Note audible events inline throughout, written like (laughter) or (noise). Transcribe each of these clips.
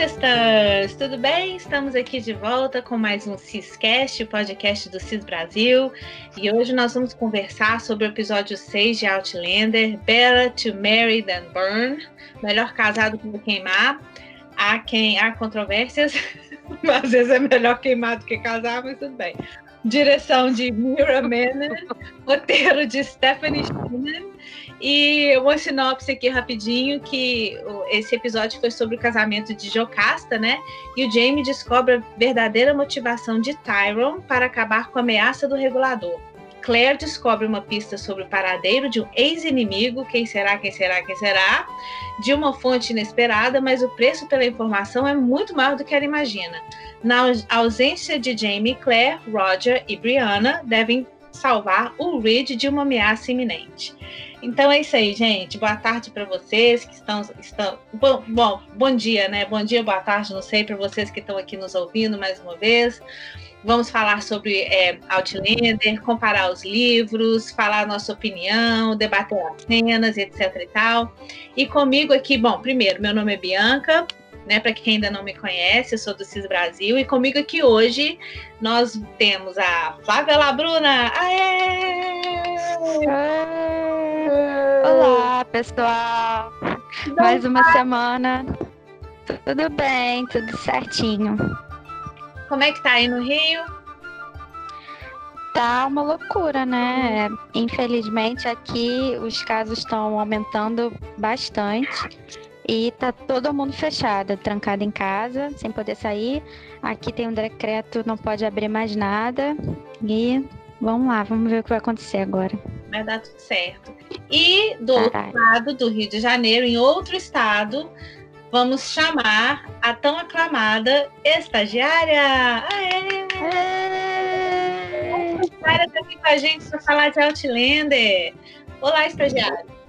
Sisters! Tudo bem? Estamos aqui de volta com mais um Ciscast, o podcast do Cis Brasil. E hoje nós vamos conversar sobre o episódio 6 de Outlander, Better to Marry Than Burn, melhor casado que queimar. Há quem há controvérsias, (laughs) às vezes é melhor queimar do que casar, mas tudo bem. Direção de Mira Menon, roteiro de Stephanie Schumann e uma sinopse aqui rapidinho, que esse episódio foi sobre o casamento de Jocasta, né? E o Jamie descobre a verdadeira motivação de Tyrone para acabar com a ameaça do regulador. Claire descobre uma pista sobre o paradeiro de um ex-inimigo, quem será, quem será, quem será, de uma fonte inesperada, mas o preço pela informação é muito maior do que ela imagina. Na ausência de Jamie, Claire, Roger e Brianna devem salvar o Reed de uma ameaça iminente. Então é isso aí, gente. Boa tarde para vocês que estão, estão bom, bom, bom dia, né? Bom dia, boa tarde, não sei para vocês que estão aqui nos ouvindo mais uma vez. Vamos falar sobre é, Outlander, comparar os livros, falar nossa opinião, debater as cenas, etc e tal. E comigo aqui, bom, primeiro, meu nome é Bianca, né? Para quem ainda não me conhece, eu sou do CIS Brasil e comigo aqui hoje nós temos a Flávia Labruna. Aê! Olá, pessoal. Mais uma semana. Tudo bem, tudo certinho. Como é que tá aí no Rio? Tá uma loucura, né? Infelizmente aqui os casos estão aumentando bastante e tá todo mundo fechado, trancado em casa, sem poder sair. Aqui tem um decreto, não pode abrir mais nada. E vamos lá, vamos ver o que vai acontecer agora vai dar tudo certo. E do outro lado do Rio de Janeiro, em outro estado, vamos chamar a tão aclamada estagiária. Aê! A estagiária está aqui com a gente para falar de Outlander. Olá, estagiária.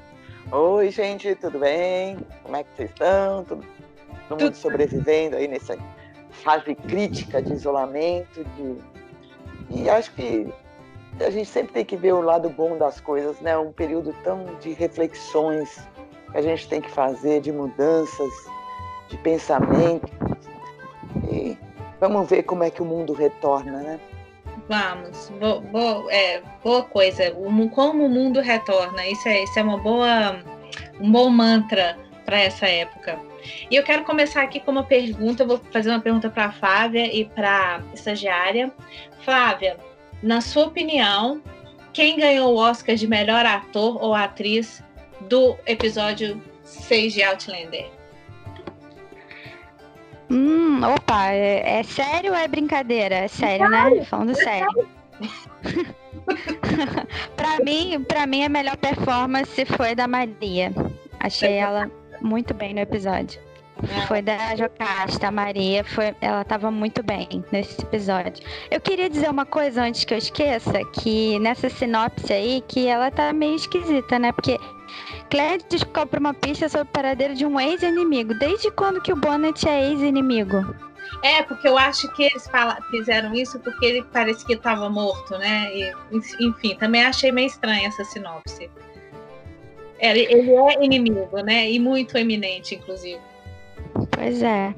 Oi, gente, tudo bem? Como é que vocês estão? Todo, mundo sobrevivendo aí nessa fase crítica de isolamento, de... e acho que a gente sempre tem que ver o lado bom das coisas, né? Um período tão de reflexões que a gente tem que fazer, de mudanças, de pensamento. E vamos ver como é que o mundo retorna, né? Vamos, boa, boa, é, boa coisa. Como o mundo retorna, isso é, isso é uma boa, um bom mantra para essa época. E eu quero começar aqui com uma pergunta. Eu vou fazer uma pergunta para a Flávia e para a estagiária. Flávia, na sua opinião, quem ganhou o Oscar de melhor ator ou atriz do episódio 6 de Outlander? Hum, opa, é, é sério ou é brincadeira? É sério, né? Falando sério. (laughs) para mim, para mim a melhor performance foi da Maria. Achei ela muito bem no episódio. É. Foi da Jocasta, a Maria, foi, ela estava muito bem nesse episódio. Eu queria dizer uma coisa antes que eu esqueça, que nessa sinopse aí, que ela tá meio esquisita, né? Porque Claire descobre uma pista sobre o paradeiro de um ex-inimigo. Desde quando que o Bonnet é ex-inimigo? É, porque eu acho que eles fizeram isso porque ele parece que estava morto, né? E, enfim, também achei meio estranha essa sinopse. Ele, ele é inimigo, né? E muito eminente, inclusive. Pois é.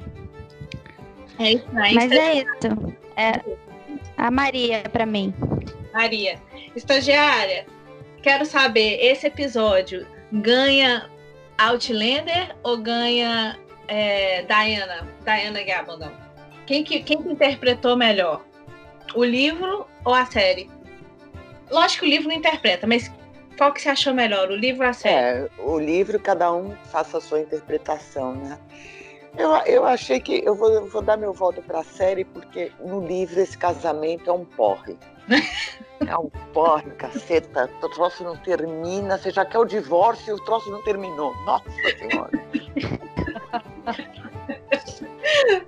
É né? Mas é isso. É a Maria para mim. Maria. Estagiária, quero saber, esse episódio ganha Outlander ou ganha é, Diana? Diana Gabaldon? Quem que, quem que interpretou melhor? O livro ou a série? Lógico que o livro não interpreta, mas qual que você achou melhor, o livro ou a série? É, o livro, cada um faça a sua interpretação, né? Eu, eu achei que eu vou, eu vou dar meu voto para a série porque no livro esse casamento é um porre. (laughs) É um porre, caceta. O troço não termina. Você já quer o divórcio e o troço não terminou. Nossa Senhora.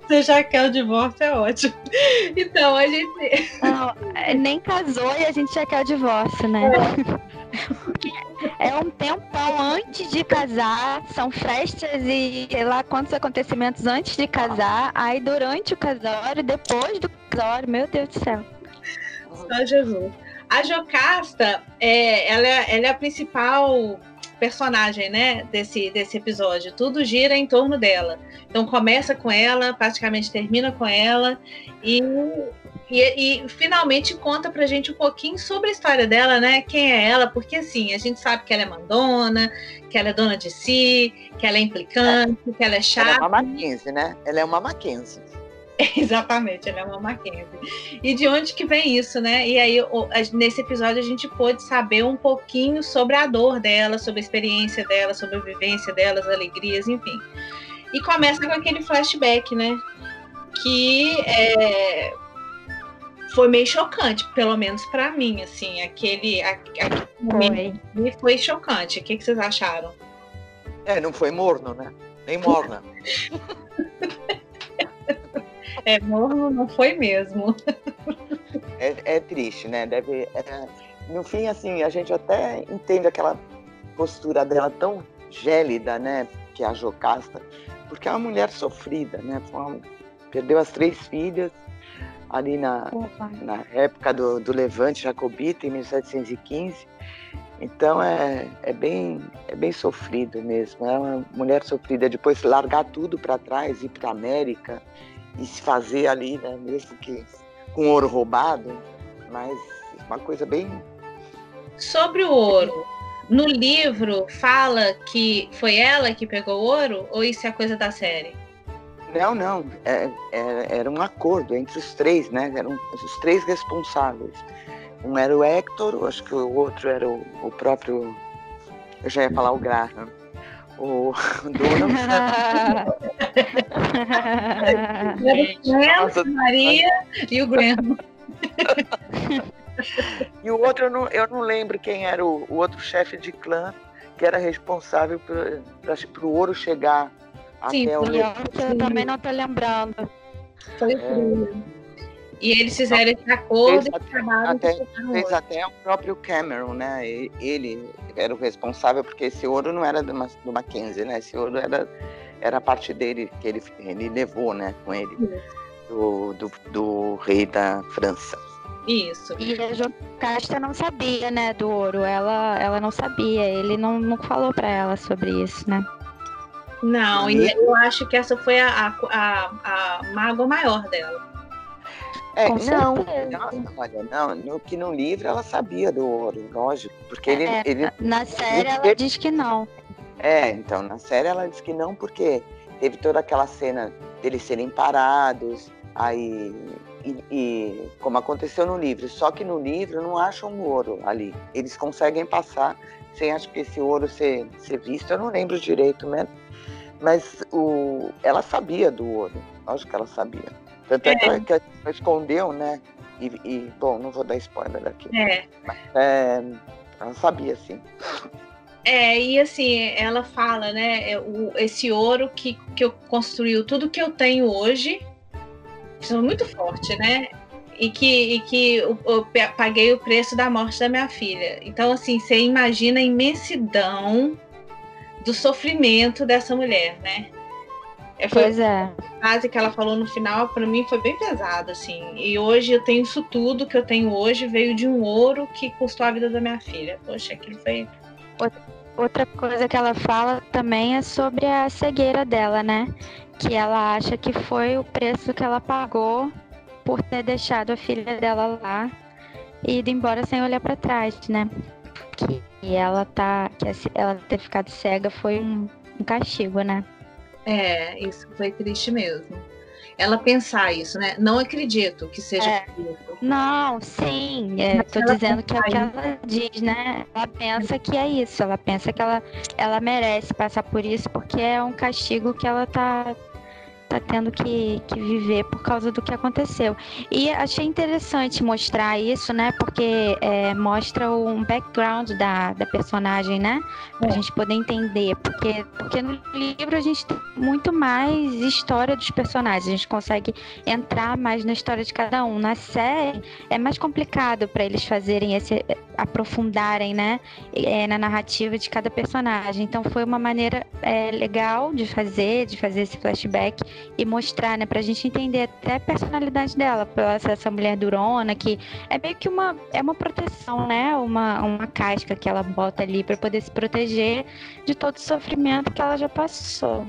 Você já quer o divórcio, é ótimo. Então, a gente. Não, é, nem casou e a gente já quer o divórcio, né? É. é um tempão antes de casar, são festas e sei lá quantos acontecimentos antes de casar, aí durante o casório, depois do casório, meu Deus do céu. Só Jesus. A Jocasta, é, ela, é, ela é a principal personagem, né, desse, desse episódio. Tudo gira em torno dela. Então começa com ela, praticamente termina com ela e, e, e, finalmente conta pra gente um pouquinho sobre a história dela, né? Quem é ela, porque assim, a gente sabe que ela é mandona, que ela é dona de si, que ela é implicante, que ela é chata. Ela é uma Mackenzie, né? Ela é uma Mackenzie. (laughs) Exatamente, ela é uma Mackenzie. E de onde que vem isso, né? E aí, nesse episódio, a gente pôde saber um pouquinho sobre a dor dela, sobre a experiência dela, sobre a vivência dela, as alegrias, enfim. E começa com aquele flashback, né? Que é, foi meio chocante, pelo menos para mim, assim, aquele, aquele momento foi. foi chocante. O que, que vocês acharam? É, não foi morno, né? Nem morna. (laughs) É, morno não foi mesmo. (laughs) É, é triste, né? Deve, é, no fim, assim, a gente até entende aquela postura dela tão gélida, né? Que é a Jocasta, porque é uma mulher sofrida, né? Uma, perdeu as três filhas ali na, na época do, do Levante Jacobita, em 1715. Então é, é, bem, é bem sofrido mesmo. É uma mulher sofrida. Depois largar tudo para trás, ir para a América, e se fazer ali, né, mesmo que com ouro roubado, mas uma coisa bem. Sobre o ouro, no livro fala que foi ela que pegou o ouro ou isso é coisa da série? Não, não. É, é, era um acordo entre os três, né? Eram os três responsáveis. Um era o Hector, acho que o outro era o, o próprio. Eu já ia falar o Graham o (laughs) dono. (laughs) Nossa, Maria e o Graham. e o outro, eu não, eu não lembro quem era o, o outro chefe de clã que era responsável para o ouro chegar Sim, até o. Eu também não estou lembrando. Foi é. E eles fizeram esse acordo e até, até, fez até o próprio Cameron, né? Ele era o responsável, porque esse ouro não era do, do Mackenzie, né? Esse ouro era, era a parte dele que ele, ele levou, né? Com ele, do, do, do rei da França. Isso. E a Jocasta não sabia, né, do ouro. Ela, ela não sabia. Ele não, não falou para ela sobre isso, né? Não, e eu acho que essa foi a, a, a, a mágoa maior dela. É, não, não, olha, não, no que no livro ela sabia do ouro, lógico, porque ele, é, ele na série ela diz que não. É, então na série ela diz que não porque teve toda aquela cena deles serem parados, aí e, e, como aconteceu no livro, só que no livro não acham ouro ali, eles conseguem passar sem acho que esse ouro ser, ser visto, eu não lembro direito mesmo, mas o, ela sabia do ouro, lógico que ela sabia. Tanto é, é que, ela, escondeu, né? E, e, bom, não vou dar spoiler aqui. É. Mas, é, ela sabia, sim. É, e assim, ela fala, né? É, o, esse ouro que, que eu construiu, tudo que eu tenho hoje, isso é muito forte, né? E que, e que eu, eu paguei o preço da morte da minha filha. Então, assim, você imagina a imensidão do sofrimento dessa mulher, né? É, foi pois é. A frase que ela falou no final, para mim, foi bem pesada, assim. E hoje eu tenho isso tudo que eu tenho hoje, veio de um ouro que custou a vida da minha filha. Poxa, aquilo foi. Outra coisa que ela fala também é sobre a cegueira dela, né? Que ela acha que foi o preço que ela pagou por ter deixado a filha dela lá e ido embora sem olhar para trás, né? Que ela tá, que ela ter ficado cega foi um, um castigo, né? É, isso foi triste mesmo. Ela pensar isso, né? Não acredito que seja é. Não, sim. É, tô dizendo que é o que ela diz, né? Ela pensa que é isso. Ela pensa que ela, ela merece passar por isso porque é um castigo que ela tá tá tendo que, que viver por causa do que aconteceu. E achei interessante mostrar isso, né? Porque é, mostra um background da, da personagem, né? Pra é. gente poder entender. Porque, porque no livro a gente tem muito mais história dos personagens. A gente consegue entrar mais na história de cada um. Na série é mais complicado para eles fazerem esse. aprofundarem, né? É, na narrativa de cada personagem. Então foi uma maneira é, legal de fazer, de fazer esse flashback e mostrar, né, pra gente entender até a personalidade dela, pra essa, essa mulher durona, que é meio que uma, é uma proteção, né, uma, uma casca que ela bota ali para poder se proteger de todo o sofrimento que ela já passou.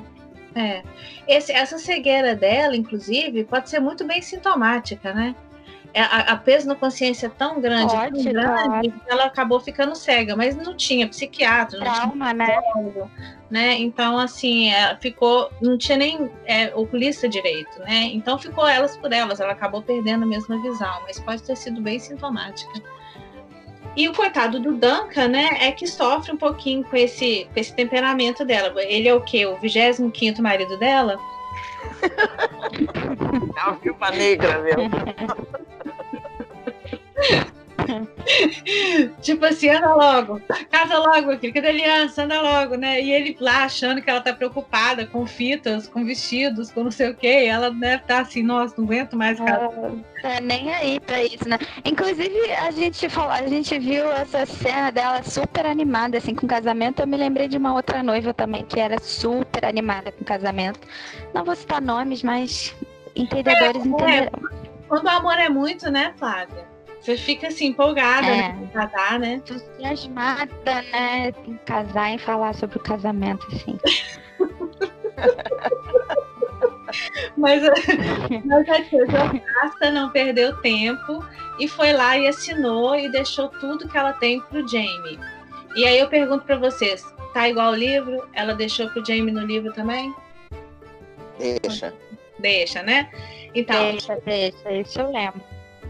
É. Esse, essa cegueira dela, inclusive, pode ser muito bem sintomática, né? É, a, a peso na consciência tão grande, Pode, tão grande que ela acabou ficando cega, mas não tinha psiquiatra, não Trauma, tinha né? psicólogo, né? Então, assim, ela ficou, não tinha nem é, oculista direito, né? Então ficou elas por elas, ela acabou perdendo a mesma visão, mas pode ter sido bem sintomática. E o coitado do Duncan, né, é que sofre um pouquinho com esse, com esse temperamento dela. Ele é o quê? O 25 marido dela? É uma viúva negra mesmo. (laughs) (laughs) tipo assim, anda logo, casa logo, filho, cadê a aliança? Anda logo, né? E ele lá achando que ela tá preocupada com fitas, com vestidos, com não sei o quê. E ela deve estar tá assim, nossa, não aguento mais casa. É, nem aí pra isso, né? Inclusive, a gente falou, a gente viu essa cena dela super animada, assim, com casamento. Eu me lembrei de uma outra noiva também, que era super animada com casamento. Não vou citar nomes, mas entendedores É, é. Quando o amor é muito, né, Flávia? Você fica assim, empolgada É. né, casar, né? Entusiasmada, né? Em casar e falar sobre o casamento, assim. (laughs) Mas, (laughs) mas a tia Jocasta não perdeu tempo e foi lá e assinou e deixou tudo que ela tem pro Jamie. E aí eu pergunto pra vocês, tá igual o livro? Ela deixou pro Jamie no livro também? Deixa. Deixa, né? Então, Deixa, deixa, isso eu lembro.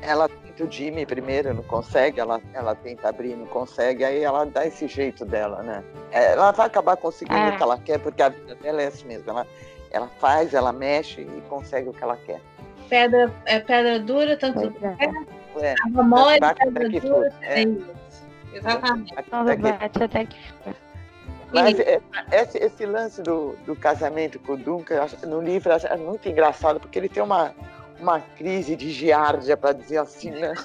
Ela tenta o Jimmy primeiro, não consegue, ela, ela tenta abrir, não consegue, aí ela dá esse jeito dela, né? É, Ela vai acabar conseguindo É. o que ela quer, porque a vida dela é assim mesmo. Ela, ela faz, ela mexe e consegue o que ela quer. pedra, é pedra dura, tanto é. é. a mole, pedra até que dura. for, É é. isso. Exatamente. Até que- até que... Mas é, esse, esse lance do, do casamento com o Duncan, no livro, é muito engraçado, porque ele tem uma, uma crise de giardia, para dizer assim, né? (laughs)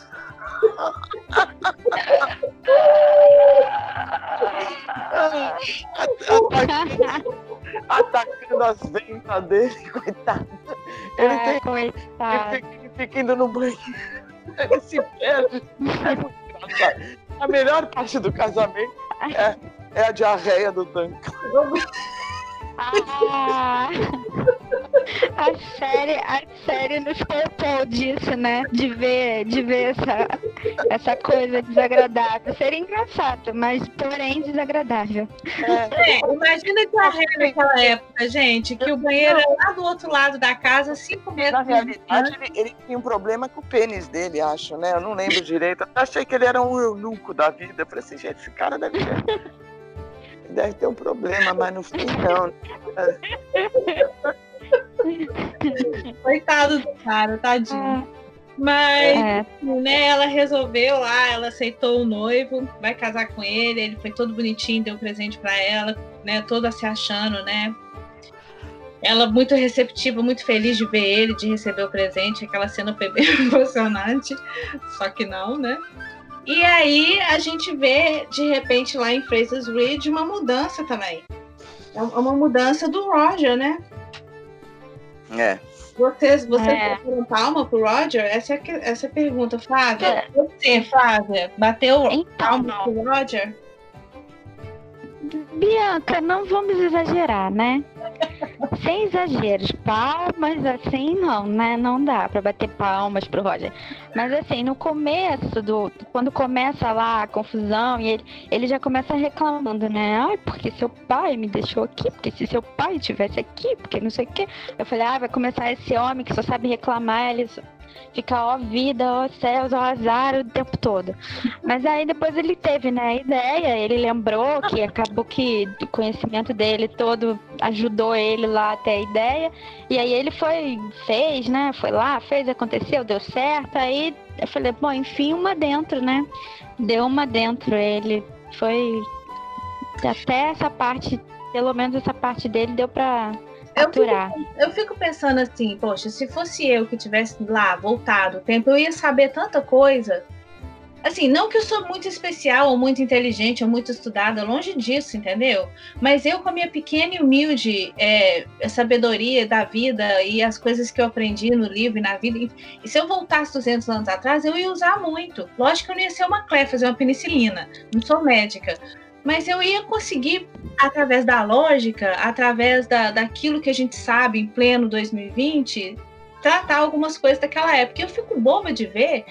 Atacando, atacando as ventas dele, coitado. Ele, É, tem, coitado. ele, fica, ele fica indo no banheiro, ele se perde. É. A melhor parte do casamento é, é a diarreia do Duncan. Ah, a série, a série nos poupou disso, né? De ver, de ver essa, essa coisa desagradável. Seria engraçado, mas porém desagradável. É, imagina que a regra naquela época, gente, que o banheiro era lá do outro lado da casa, cinco metros. Na realidade, ele, ele tinha um problema com o pênis dele, acho, né? Eu não lembro direito. Eu achei que ele era um eunuco da vida. Eu falei assim, gente, esse cara deve ter, deve ter um problema, mas no fim não. (laughs) (laughs) Coitado do cara, tadinho. Mas, É, né, ela resolveu lá, ela aceitou o noivo, vai casar com ele, ele foi todo bonitinho, deu um presente pra ela, né, toda se achando, né? Ela muito receptiva, muito feliz de ver ele, de receber o presente, aquela cena foi bem (laughs) emocionante, só que não, né? E aí a gente vê, de repente, lá em Fraser's Ridge, uma mudança também. É uma mudança do Roger, né? É. Vocês, vocês É. bateram palma pro Roger? Essa é, que- essa é a pergunta, Flávia. É. Você, Flávia, bateu então, palma pro Roger? Bianca, não vamos exagerar, né? Sem exageros, palmas assim não, né? Não dá pra bater palmas pro Roger. Mas assim, no começo do. Quando começa lá a confusão e ele, ele já começa reclamando, né? Ai, porque seu pai me deixou aqui, porque se seu pai estivesse aqui, porque não sei o quê. Eu falei, ah, vai começar esse homem que só sabe reclamar, ele fica ó vida, ó céus, ó azar o tempo todo. (laughs) Mas aí depois ele teve, né, a ideia, ele lembrou que acabou que o conhecimento dele todo ajudou ele lá até a ideia. E aí ele foi, fez, né? Foi lá, fez, aconteceu, deu certo. Aí eu falei, bom, enfim, uma dentro, né? Deu uma dentro. Ele foi. Até essa parte, pelo menos essa parte dele deu pra Eu fico, eu fico pensando assim, poxa, se fosse eu que tivesse lá, voltado o tempo, eu ia saber tanta coisa. Assim, não que eu sou muito especial ou muito inteligente ou muito estudada, longe disso, entendeu? Mas eu, com a minha pequena e humilde é, sabedoria da vida e as coisas que eu aprendi no livro e na vida, e se eu voltasse 200 anos atrás, eu ia usar muito. Lógico que eu não ia ser uma clé, fazer uma penicilina, não sou médica. Mas eu ia conseguir, através da lógica, através da, daquilo que a gente sabe em pleno 2020, tratar algumas coisas daquela época. Eu fico boba de ver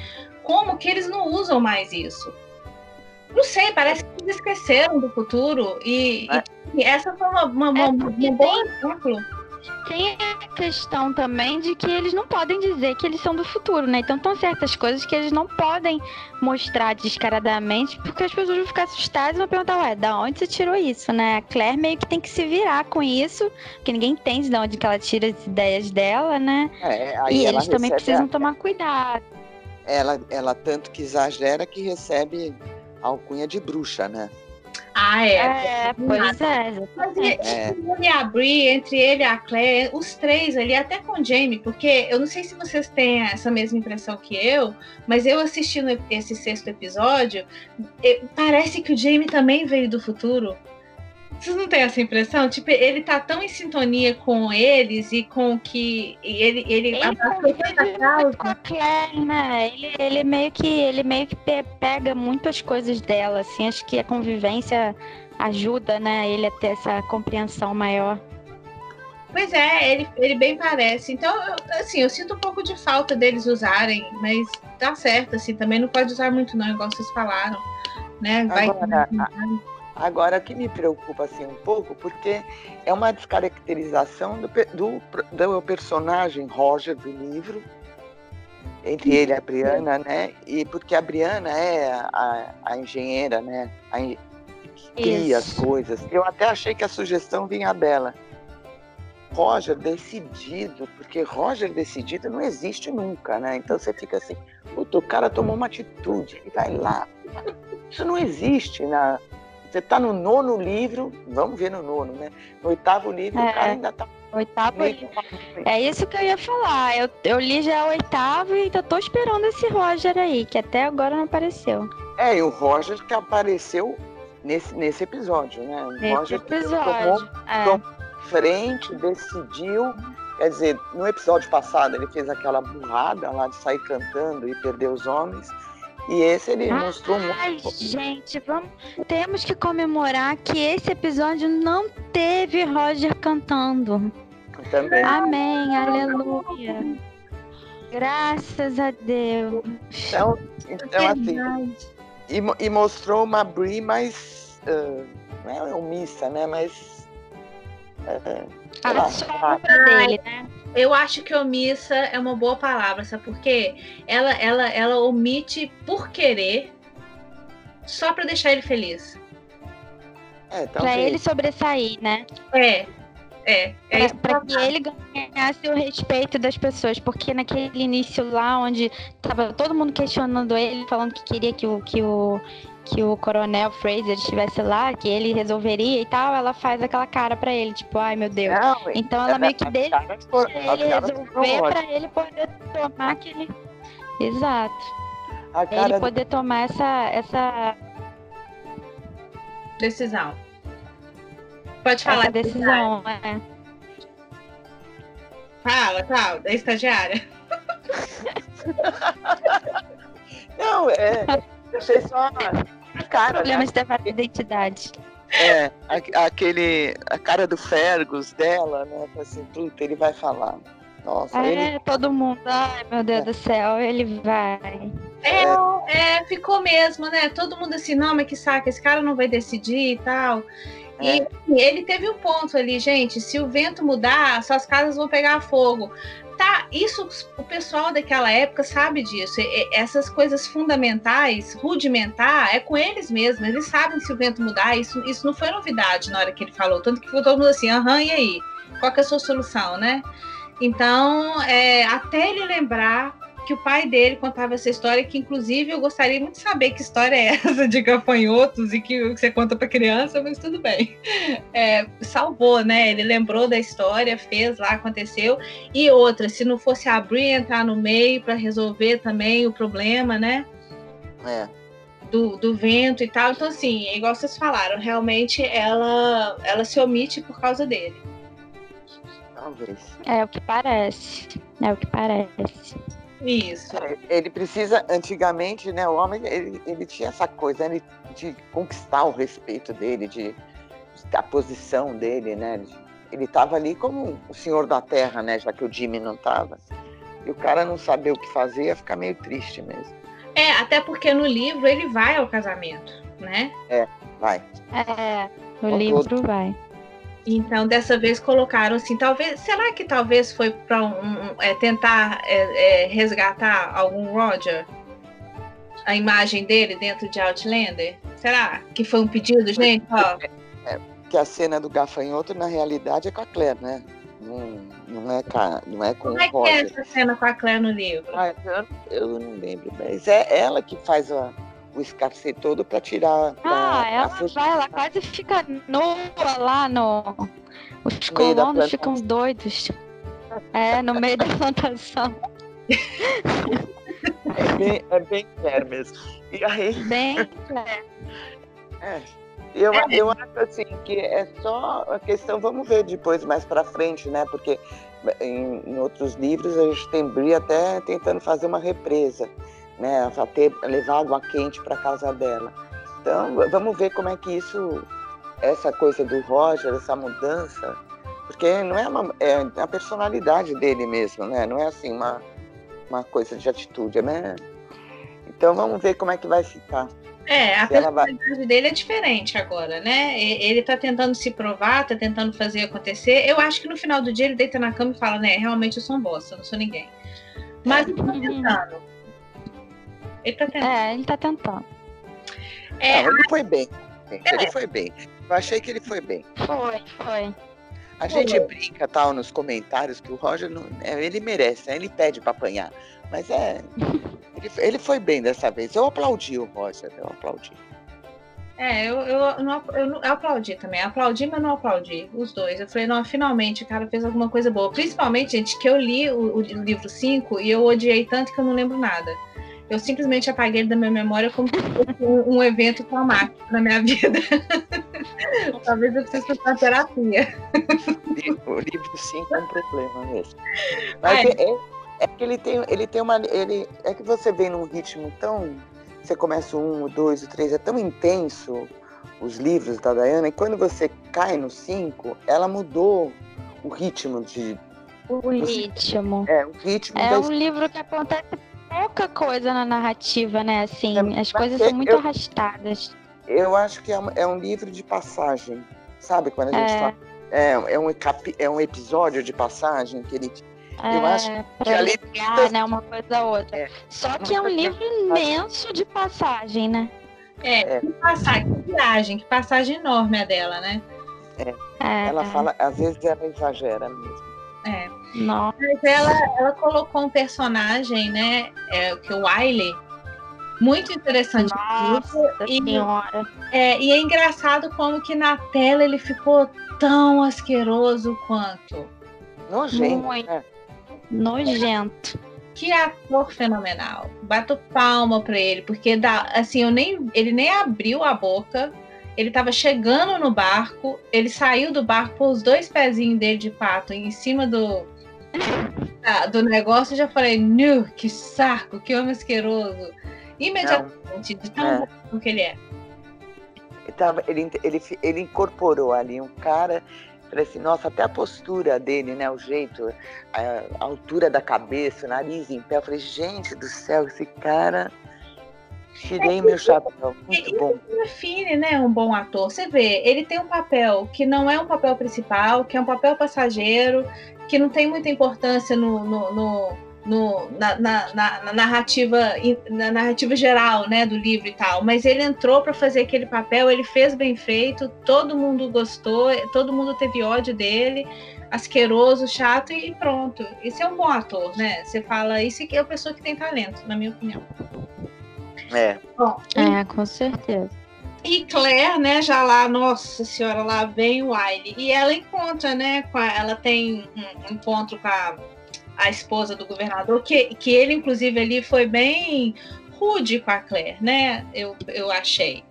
como que eles não usam mais isso. Não sei, parece que eles esqueceram do futuro e, é. e essa foi uma, uma, uma, é um bom exemplo. Tem a questão também de que eles não podem dizer que eles são do futuro, né? Então, tem certas coisas que eles não podem mostrar descaradamente, porque as pessoas vão ficar assustadas e vão perguntar, ué, da onde você tirou isso, né? A Claire meio que tem que se virar com isso, porque ninguém entende de onde que ela tira as ideias dela, né? É, e eles também precisam a... tomar cuidado ela, ela tanto que exagera que recebe alcunha de bruxa, né? Ah, é. É, pois é. Mas é. entre ele a Brie, entre ele e a Claire, os três ali, até com o Jamie, porque eu não sei se vocês têm essa mesma impressão que eu, mas eu assistindo esse sexto episódio, parece que o Jamie também veio do futuro. Vocês não têm essa impressão? Tipo, ele tá tão em sintonia com eles e com que ele ele, Claire, né? Ele, ele meio que ele meio que pega muitas coisas dela, assim, acho que a convivência ajuda, né, ele a ter essa compreensão maior. Pois é, ele, ele bem parece. Então, eu, assim, eu sinto um pouco de falta deles usarem, mas tá certo, assim, também não pode usar muito não, igual vocês falaram, né? Vai Agora, Agora, o que me preocupa assim um pouco, porque é uma descaracterização do, do, do personagem Roger do livro, entre ele e a Briana, né? E porque a Briana é a, a engenheira, né? A, que cria Isso. as coisas. Eu até achei que a sugestão vinha dela. Roger decidido, porque Roger decidido não existe nunca, né? Então você fica assim, o cara tomou uma atitude, ele vai lá. Isso não existe na, você está no nono livro, vamos ver no nono, né? No oitavo livro, é, o cara ainda está. Oitavo livro. É isso que eu ia falar. Eu, eu li já o oitavo e ainda tô esperando esse Roger aí, que até agora não apareceu. É, e o Roger que apareceu nesse, nesse episódio, né? O nesse Roger episódio. tomou, é. tomou frente, decidiu. Quer dizer, no episódio passado ele fez aquela burrada lá de sair cantando e perder os homens. E esse ele Ai, mostrou muito. Gente, vamos, temos que comemorar que esse episódio não teve Roger cantando. Também. Amém, aleluia. Graças a Deus. Então, então assim. E, e mostrou uma Brie mais. Uh, não é omissa, né? Mas. Uh, a sombra dele, né? Eu acho que omissa é uma boa palavra, sabe por quê? Ela, ela, ela omite por querer, só para deixar ele feliz. É, pra ele sobressair, né? É. É, é para que ele ganhasse o respeito das pessoas, porque naquele início lá onde tava todo mundo questionando ele, falando que queria que o, que o que o coronel Fraser estivesse lá, que ele resolveria e tal, ela faz aquela cara para ele, tipo, ai meu Deus. Não, então ela meio que deixa ele resolver para ele poder tomar aquele. Exato. ele poder tomar essa, essa decisão. Pode falar. Essa decisão, é. Fala, Cláudia, é estagiária. (laughs) Não, é. Achei só a cara. Problemas né? de identidade. É, aquele. A cara do Fergus dela, né? Assim, puta, ele vai falar. Nossa, é, ele... todo mundo, ai meu Deus é. do céu, ele vai. É, é, ficou mesmo, né? Todo mundo assim, não, mas que saco, esse cara não vai decidir e tal. E é. ele teve um ponto ali, gente. Se o vento mudar, suas casas vão pegar fogo tá, isso o pessoal daquela época sabe disso. E, essas coisas fundamentais, rudimentar, é com eles mesmos. Eles sabem se o vento mudar. Isso, isso não foi novidade na hora que ele falou. Tanto que ficou todo mundo assim, aham, e aí? Qual que é a sua solução, né? Então, é, até ele lembrar que o pai dele contava essa história, que inclusive eu gostaria muito de saber que história é essa de gafanhotos e que você conta para criança, mas tudo bem. É, salvou, né? Ele lembrou da história, fez lá, aconteceu. E outra, se não fosse abrir entrar no meio para resolver também o problema, né? É. do, do vento e tal. Então, assim, é igual vocês falaram, realmente ela, ela se omite por causa dele. Talvez. É o que parece. É o que parece. Isso. É, ele precisa, antigamente, né, o homem, ele, ele tinha essa coisa né, de conquistar o respeito dele, de, de a posição dele, né? Ele estava ali como o senhor da terra, né, já que o Jimmy não estava. E o cara não saber o que fazer ia ficar meio triste mesmo. É, até porque no livro ele vai ao casamento, né? É, vai. É, no Com livro tudo. vai. Então, dessa vez colocaram assim, talvez, será que talvez foi para um, um- é, tentar é, é, resgatar algum Roger? A imagem dele dentro de Outlander? Será que foi um pedido, gente? Ó, Que a cena do gafanhoto, na realidade, é com a Claire, né? Não, não, é, com a- não é com como o é que é Roger. essa cena com a Claire no livro? Ah, eu, eu não lembro, mas é ela que faz a- o escarcê todo para tirar. Ah, pra ela vai, ela quase fica nua lá no. Os No meio da colonos ficam doidos. É, no meio da plantação. É bem, é bem Claire mesmo. E aí, Bem. é, eu, eu acho assim que é só a questão, vamos ver depois mais para frente, né? Porque em, em outros livros a gente tem Brie até tentando fazer uma represa, né? Pra ter levado a quente para casa dela. Então, vamos ver como é que isso, essa coisa do Roger, essa mudança, porque não é, uma, é a personalidade dele mesmo, né? Não é assim uma, uma coisa de atitude, né? Então vamos ver como é que vai ficar. É, a vai- personalidade dele é diferente agora, né? Ele tá tentando se provar, tá tentando fazer acontecer. Eu acho que no final do dia ele deita na cama e fala, né, realmente eu sou um bosta, eu não sou ninguém. Mas ele tá tentando. Ele tá tentando. É, ele tá tentando. É, Não, ele foi bem. Ele foi bem. Eu achei que ele foi bem. Foi, foi. A gente brinca tal nos comentários que o Roger não, é, ele merece, né? ele pede para apanhar. Mas é. (laughs) Ele, ele foi bem dessa vez. Eu aplaudi o Roger, eu aplaudi. É, eu, eu, não, eu, não- eu aplaudi também. Aplaudi, mas não aplaudi. Os dois. Eu falei, não, finalmente o cara fez alguma coisa boa. Principalmente, gente, que eu li o, o livro 5 e eu odiei tanto que eu não lembro nada. Eu simplesmente apaguei ele da minha memória como se fosse um, um evento traumático na minha vida. (laughs) Talvez eu precise fazer uma terapia. O livro 5 é um problema mesmo. Mas Ai. é, é, é que ele tem, ele tem uma. Ele, é que você vem num ritmo tão. Você começa o um, o dois, o três, é tão intenso os livros da Diana, e quando você cai no 5, ela mudou o ritmo de. O ritmo. É, o ritmo É da um livro que acontece pouca coisa na narrativa, né? Assim, É, as coisas eu- são muito eu- arrastadas. Eu acho que é um, é um livro de passagem, sabe? Quando a gente É. fala. É, é, um, é um episódio de passagem que ele. Eu é, acho pra ali- ligar, né, uma coisa a outra. É. Só que é um livro imenso de passagem, né? É, É. que passagem, que viagem, que passagem enorme a dela, né? É, Ela fala, às vezes ela exagera mesmo. É. Nossa, Mas ela, ela colocou um personagem, né? É, que é o Wiley, muito interessante. nossa e, senhora. é, e é engraçado como que na tela ele ficou tão asqueroso quanto. Nojento. Muito. né? Nojento. Que ator fenomenal. Bato palma pra ele, porque dá, assim, eu nem, ele nem abriu a boca. Ele tava chegando no barco, ele saiu do barco, pôs os dois pezinhos dele de pato em cima do da- do negócio, eu já falei, nu, que saco, que homem asqueroso. Imediatamente, de tão É. bom que ele é. Ele, tava- ele, ele, ele incorporou ali um cara. Falei assim, nossa, até a postura dele, né? O jeito, a, a altura da cabeça, o nariz em pé. Eu falei, gente do céu, esse cara. Tirei meu chapéu. Muito bom. define, né, um bom ator. Você vê, ele tem um papel que não é um papel principal, que é um papel passageiro, que não tem muita importância no, no, no- no- na, na- na- na narrativa na narrativa geral, né, do livro e tal. Mas ele entrou para fazer aquele papel, ele fez bem feito, todo mundo gostou, todo mundo teve ódio dele. Asqueroso, chato e pronto. Esse é um bom ator, né? Você fala, isso é uma pessoa que tem talento, na minha opinião. É. Bom, É, com certeza. E Claire, né, já lá, nossa senhora, lá vem o Wiley. E ela encontra, né, com a- ela tem um encontro com a, a esposa do governador, que, que ele, inclusive, ali foi bem rude com a Claire, né? Eu, eu achei.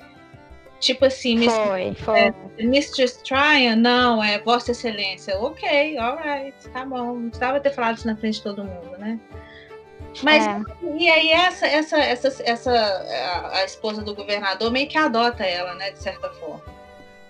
Tipo assim, foi, foi. É, Mistress Tryon, não, é Vossa Excelência. Ok, alright, tá bom. Não precisava ter falado isso na frente de todo mundo, né? Mas é. e aí essa, essa, essa, essa a, a, esposa do governador meio que adota ela, né, de certa forma.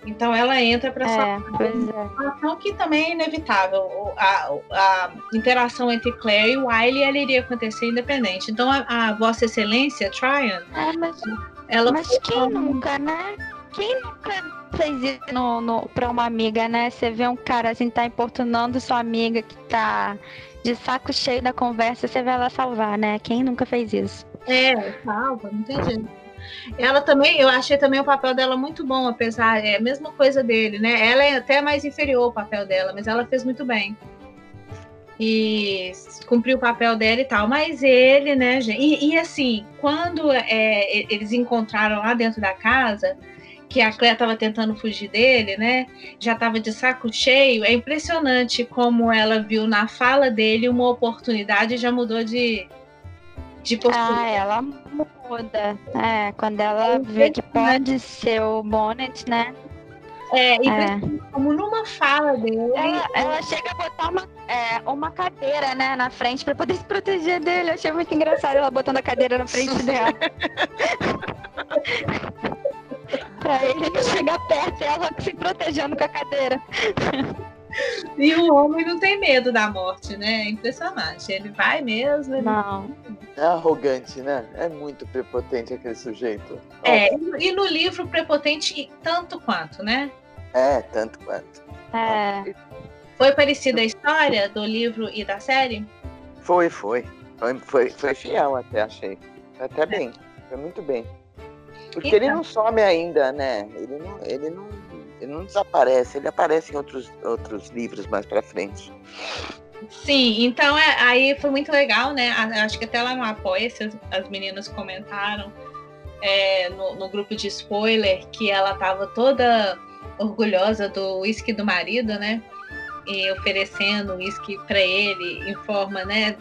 Então ela entra para essa situação é. que também é inevitável. A, a, interação entre Claire e Wiley ela iria acontecer independente. Então a, a Vossa Excelência, Tryon, é, mas, ela mas quem nunca, né? Quem nunca fez isso no, no, pra uma amiga, né? Você vê um cara assim, tá importunando sua amiga que tá de saco cheio da conversa, você vai lá salvar, né? Quem nunca fez isso? É, salva, não tem jeito. Ela também, eu achei também o papel dela muito bom, apesar, é a mesma coisa dele, né? Ela é até mais inferior ao papel dela, mas ela fez muito bem. E cumpriu o papel dela e tal. Mas ele, né, gente? E, e assim, quando é, eles encontraram lá dentro da casa, que a Cléia estava tentando fugir dele, né? Já estava de saco cheio. É impressionante como ela viu na fala dele uma oportunidade e já mudou de, de postura. Ah, ela muda. É, quando ela é vê que pode ser o Bonnet, né? É, e é. como numa fala dele. Ela, ela chega a botar uma, é, uma cadeira, né, na frente para poder se proteger dele. Eu achei muito engraçado ela botando a cadeira na frente (laughs) dela. (laughs) pra ele não chegar perto, ela se protegendo com a cadeira. E o homem não tem medo da morte, né? É impressionante. Ele vai mesmo. Ele... Não. É arrogante, né? É muito prepotente aquele sujeito. É, e no livro prepotente tanto quanto, né? É, tanto quanto. É. Foi parecida a história do livro e da série? Foi, foi. Foi, foi, foi fiel até, achei. Até bem. Foi muito bem. Porque então. ele não some ainda, né? Ele não, ele não, ele não desaparece, ele aparece em outros, outros livros mais pra frente. Sim, então é, aí foi muito legal, né? Acho que até lá no Apoia-se as, as meninas comentaram é, no, no, grupo de spoiler que ela tava toda orgulhosa do uísque do marido, né? E oferecendo uísque para ele em forma, né?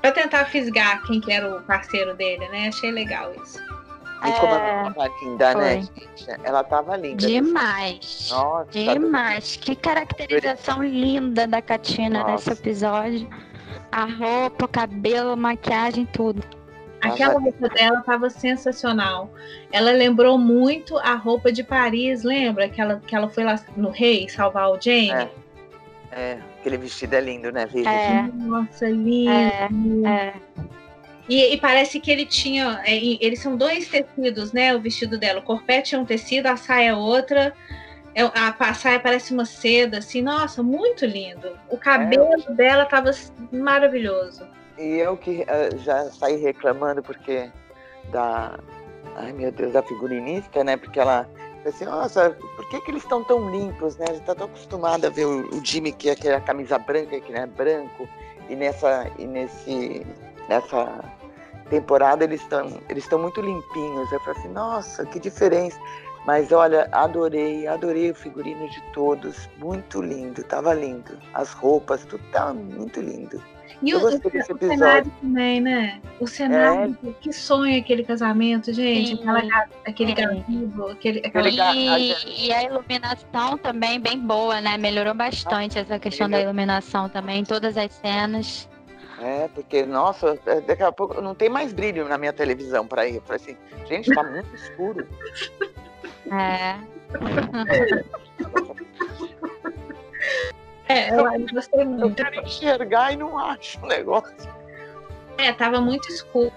Para tentar fisgar quem que era o parceiro dele, né? Achei legal isso. E como ela tava linda, né, gente? Ela tava linda. Demais. Nossa, Demais. Que caracterização linda da Katina Nossa. nesse episódio. A roupa, o cabelo, maquiagem, tudo. Aquela roupa dela estava sensacional. Ela lembrou muito a roupa de Paris, lembra? Que ela, que ela foi lá no Rei salvar o Jane? É, é aquele vestido é lindo, né? É. Nossa, lindo. É, é. E, e, parece que ele tinha. É, eles são dois tecidos, né? O vestido dela. O corpete é um tecido, a saia é outra. É, a, a, saia parece uma seda, assim. Nossa, muito lindo. O cabelo é, dela tava maravilhoso. E eu que uh, já saí reclamando porque da. Ai meu Deus, da figurinista, né? Porque ela assim, nossa, por que, que eles estão tão limpos, né? A gente tá tão acostumado a ver o, o Jimmy que é aquela camisa branca, que não é branco, e nessa. E nesse nessa temporada eles estão eles estão muito limpinhos. Eu falei assim, nossa, que diferença. Mas olha, adorei, adorei o figurino de todos, muito lindo, tava lindo. As roupas, tudo tava muito lindo. E eu o, gostei desse o episódio. cenário também, né? O cenário, é. que sonho aquele casamento, gente. Aquela, aquele é. gazebo, aquele, aquela... E, e, a iluminação também bem boa, né? Melhorou bastante essa questão da iluminação também, todas as cenas. É, porque, nossa, é, daqui a pouco não tem mais brilho na minha televisão para ir. Eu falei assim, gente, tá muito escuro. É. (laughs) é, eu gostei muito. Eu quero enxergar e não acho o negócio. É, tava muito escuro.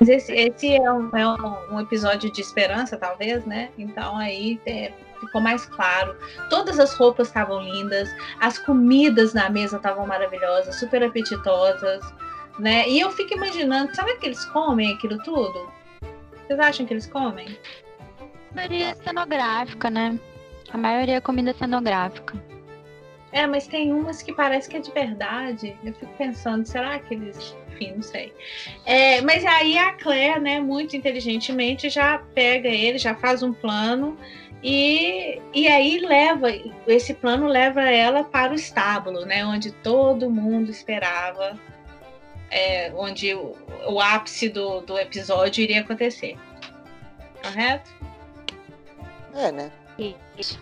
Mas esse, esse é, um, é um, um, episódio de esperança, talvez, né? Então aí é, ficou mais claro. Todas as roupas estavam lindas, as comidas na mesa estavam maravilhosas, super apetitosas, né? E eu fico imaginando, sabe que eles comem aquilo tudo? Vocês acham que eles comem? A maioria é cenográfica, né? A maioria é comida cenográfica. É, mas tem umas que parece que é de verdade. Eu fico pensando, será que eles. Enfim, não sei. É, mas aí a Claire, né, muito inteligentemente, já pega ele, já faz um plano e, e aí leva, esse plano leva ela para o estábulo, né? Onde todo mundo esperava é, onde o, o ápice do, do episódio iria acontecer. Correto? É, né? Isso.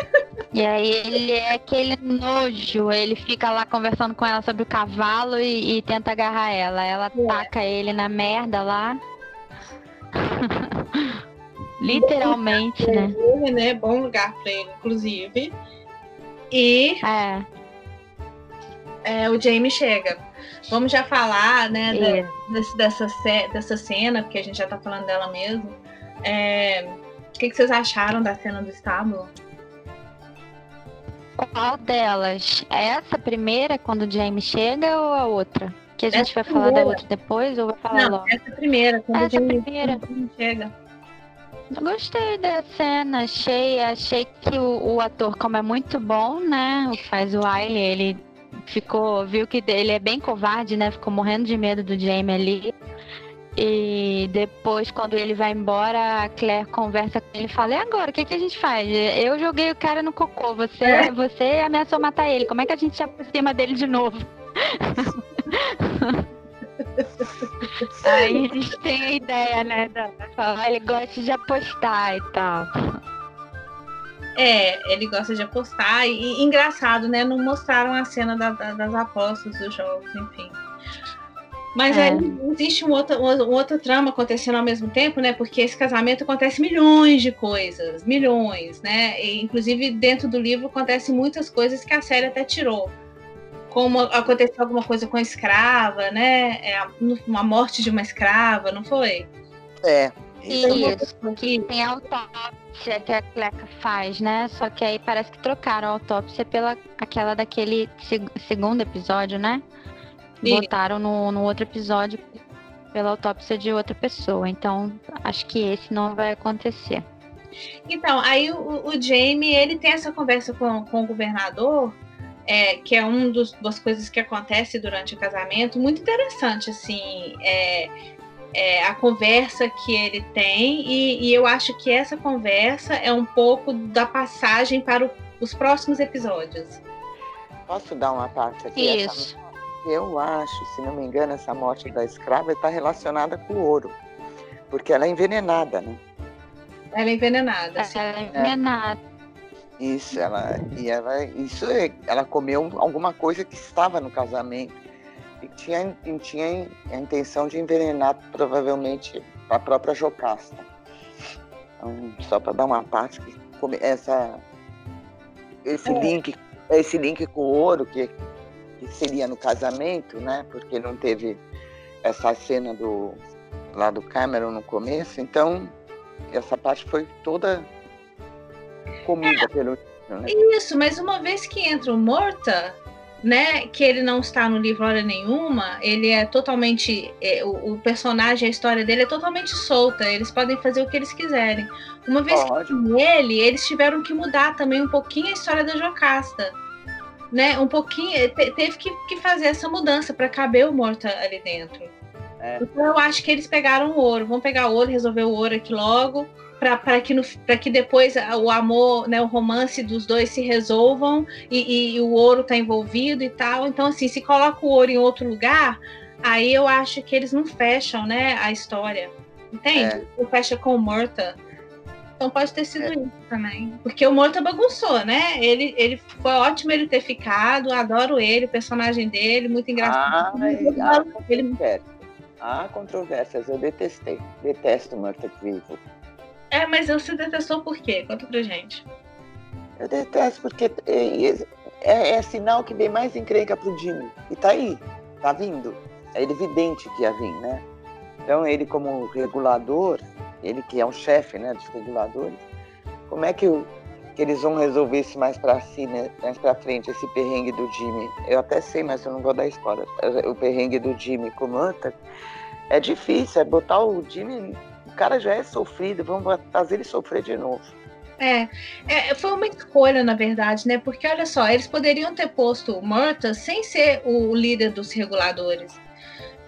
(laughs) E aí ele é aquele nojo, ele fica lá conversando com ela sobre o cavalo e, e tenta agarrar ela. Ela é. taca ele na merda lá. (laughs) Literalmente, bom né? Ele, né? Bom lugar pra ele, inclusive. E é. É, o Jamie chega. Vamos já falar, né, da, desse, dessa, dessa cena, porque a gente já tá falando dela mesmo. É, o que, que vocês acharam da cena do estábulo? Qual delas? É essa primeira, quando o Jamie chega, ou a outra? Que a gente essa vai primeira. falar da outra depois, ou vai falar Não, logo? essa primeira, quando Essa o primeira. chega. Eu Gostei da cena, achei, achei que o, o ator, como é muito bom, né? O que faz o Wiley, ele ficou, viu que ele é bem covarde, né? Ficou morrendo de medo do Jamie ali. E depois, quando ele vai embora, a Claire conversa com ele e fala: E agora? O que, que a gente faz? Eu joguei o cara no cocô, você, É. você ameaçou matar ele. Como é que a gente se aproxima dele de novo? (laughs) Aí eles têm a ideia, né? Da, falar, ele gosta de apostar e tal. É, ele gosta de apostar. E, e engraçado, né? Não mostraram a cena da- da- das apostas dos jogos, enfim. Mas É. aí existe um outro, um, outro trama acontecendo ao mesmo tempo, né? Porque esse casamento acontece milhões de coisas, milhões, né? E, inclusive, dentro do livro acontecem muitas coisas que a série até tirou. Como aconteceu alguma coisa com a escrava, né? É, a- uma morte de uma escrava, não foi? É. Isso, que tem a autópsia que a Cleca faz, né? Só que aí parece que trocaram a autópsia pela aquela daquele seg- segundo episódio, né? Botaram no, no outro episódio pela autópsia de outra pessoa. Então, acho que esse não vai acontecer. Então, aí o, o Jamie, ele tem essa conversa com, com o governador, é, que é uma das coisas que acontece durante o casamento, muito interessante, assim, é, é, a conversa que ele tem, e, e eu acho que essa conversa é um pouco da passagem para o- os próximos episódios. Posso dar uma parte aqui? Isso. Eu acho, se não me engano, essa morte da escrava está relacionada com o ouro. Porque ela é envenenada, né? Ela é envenenada. assim. Ela é envenenada. Isso, ela, e ela, isso é, ela comeu alguma coisa que estava no casamento e tinha, e tinha a intenção de envenenar provavelmente a própria Jocasta. Então, só para dar uma parte que essa, esse É. link, esse link com o ouro que, que seria no casamento, né? Porque não teve essa cena do lá do Cameron no começo, então essa parte foi toda comida pelo livro, né? Isso, mas uma vez que entra o Morta, né, que ele não está no livro hora nenhuma, ele é totalmente. é, o, o personagem, a história dele é totalmente solta, eles podem fazer o que eles quiserem. Uma vez Pode. que ele, eles tiveram que mudar também um pouquinho a história da Jocasta. Né, um pouquinho, te- teve que, que fazer essa mudança para caber o Morta ali dentro. É. Então eu acho que eles pegaram o ouro, vão pegar o ouro, resolver o ouro aqui logo, para que, no- que depois o amor, né, o romance dos dois se resolvam e, e- e o ouro tá envolvido e tal. Então, assim, se coloca o ouro em outro lugar, aí eu acho que eles não fecham, né, a história. Entende? É. Não fecha com o Morta. Então pode ter sido É. isso também. Porque o Morta bagunçou, né? Ele, ele foi ótimo ele ter ficado, adoro ele, o personagem dele, muito engraçado. Ah, há controvérsias. Há controvérsias, eu detestei. Detesto Morta Vivo. É, mas você detestou por quê? Conta pra gente. Eu detesto porque é, é- é sinal que dei mais encrenca pro Jimmy. E tá aí, tá vindo. É evidente que ia vir, né? Então ele como regulador, ele que é um chefe né, dos reguladores, como é que, que eles vão resolver isso mais pra si, né, mais pra frente, esse perrengue do Jimmy? Eu até sei, mas eu não vou dar spoiler. O perrengue do Jimmy com o Manta é difícil, é botar o Jimmy. O cara já é sofrido, vamos fazer ele sofrer de novo. É, é, foi uma escolha, na verdade, né? Porque olha só, eles poderiam ter posto o Murta sem ser o líder dos reguladores.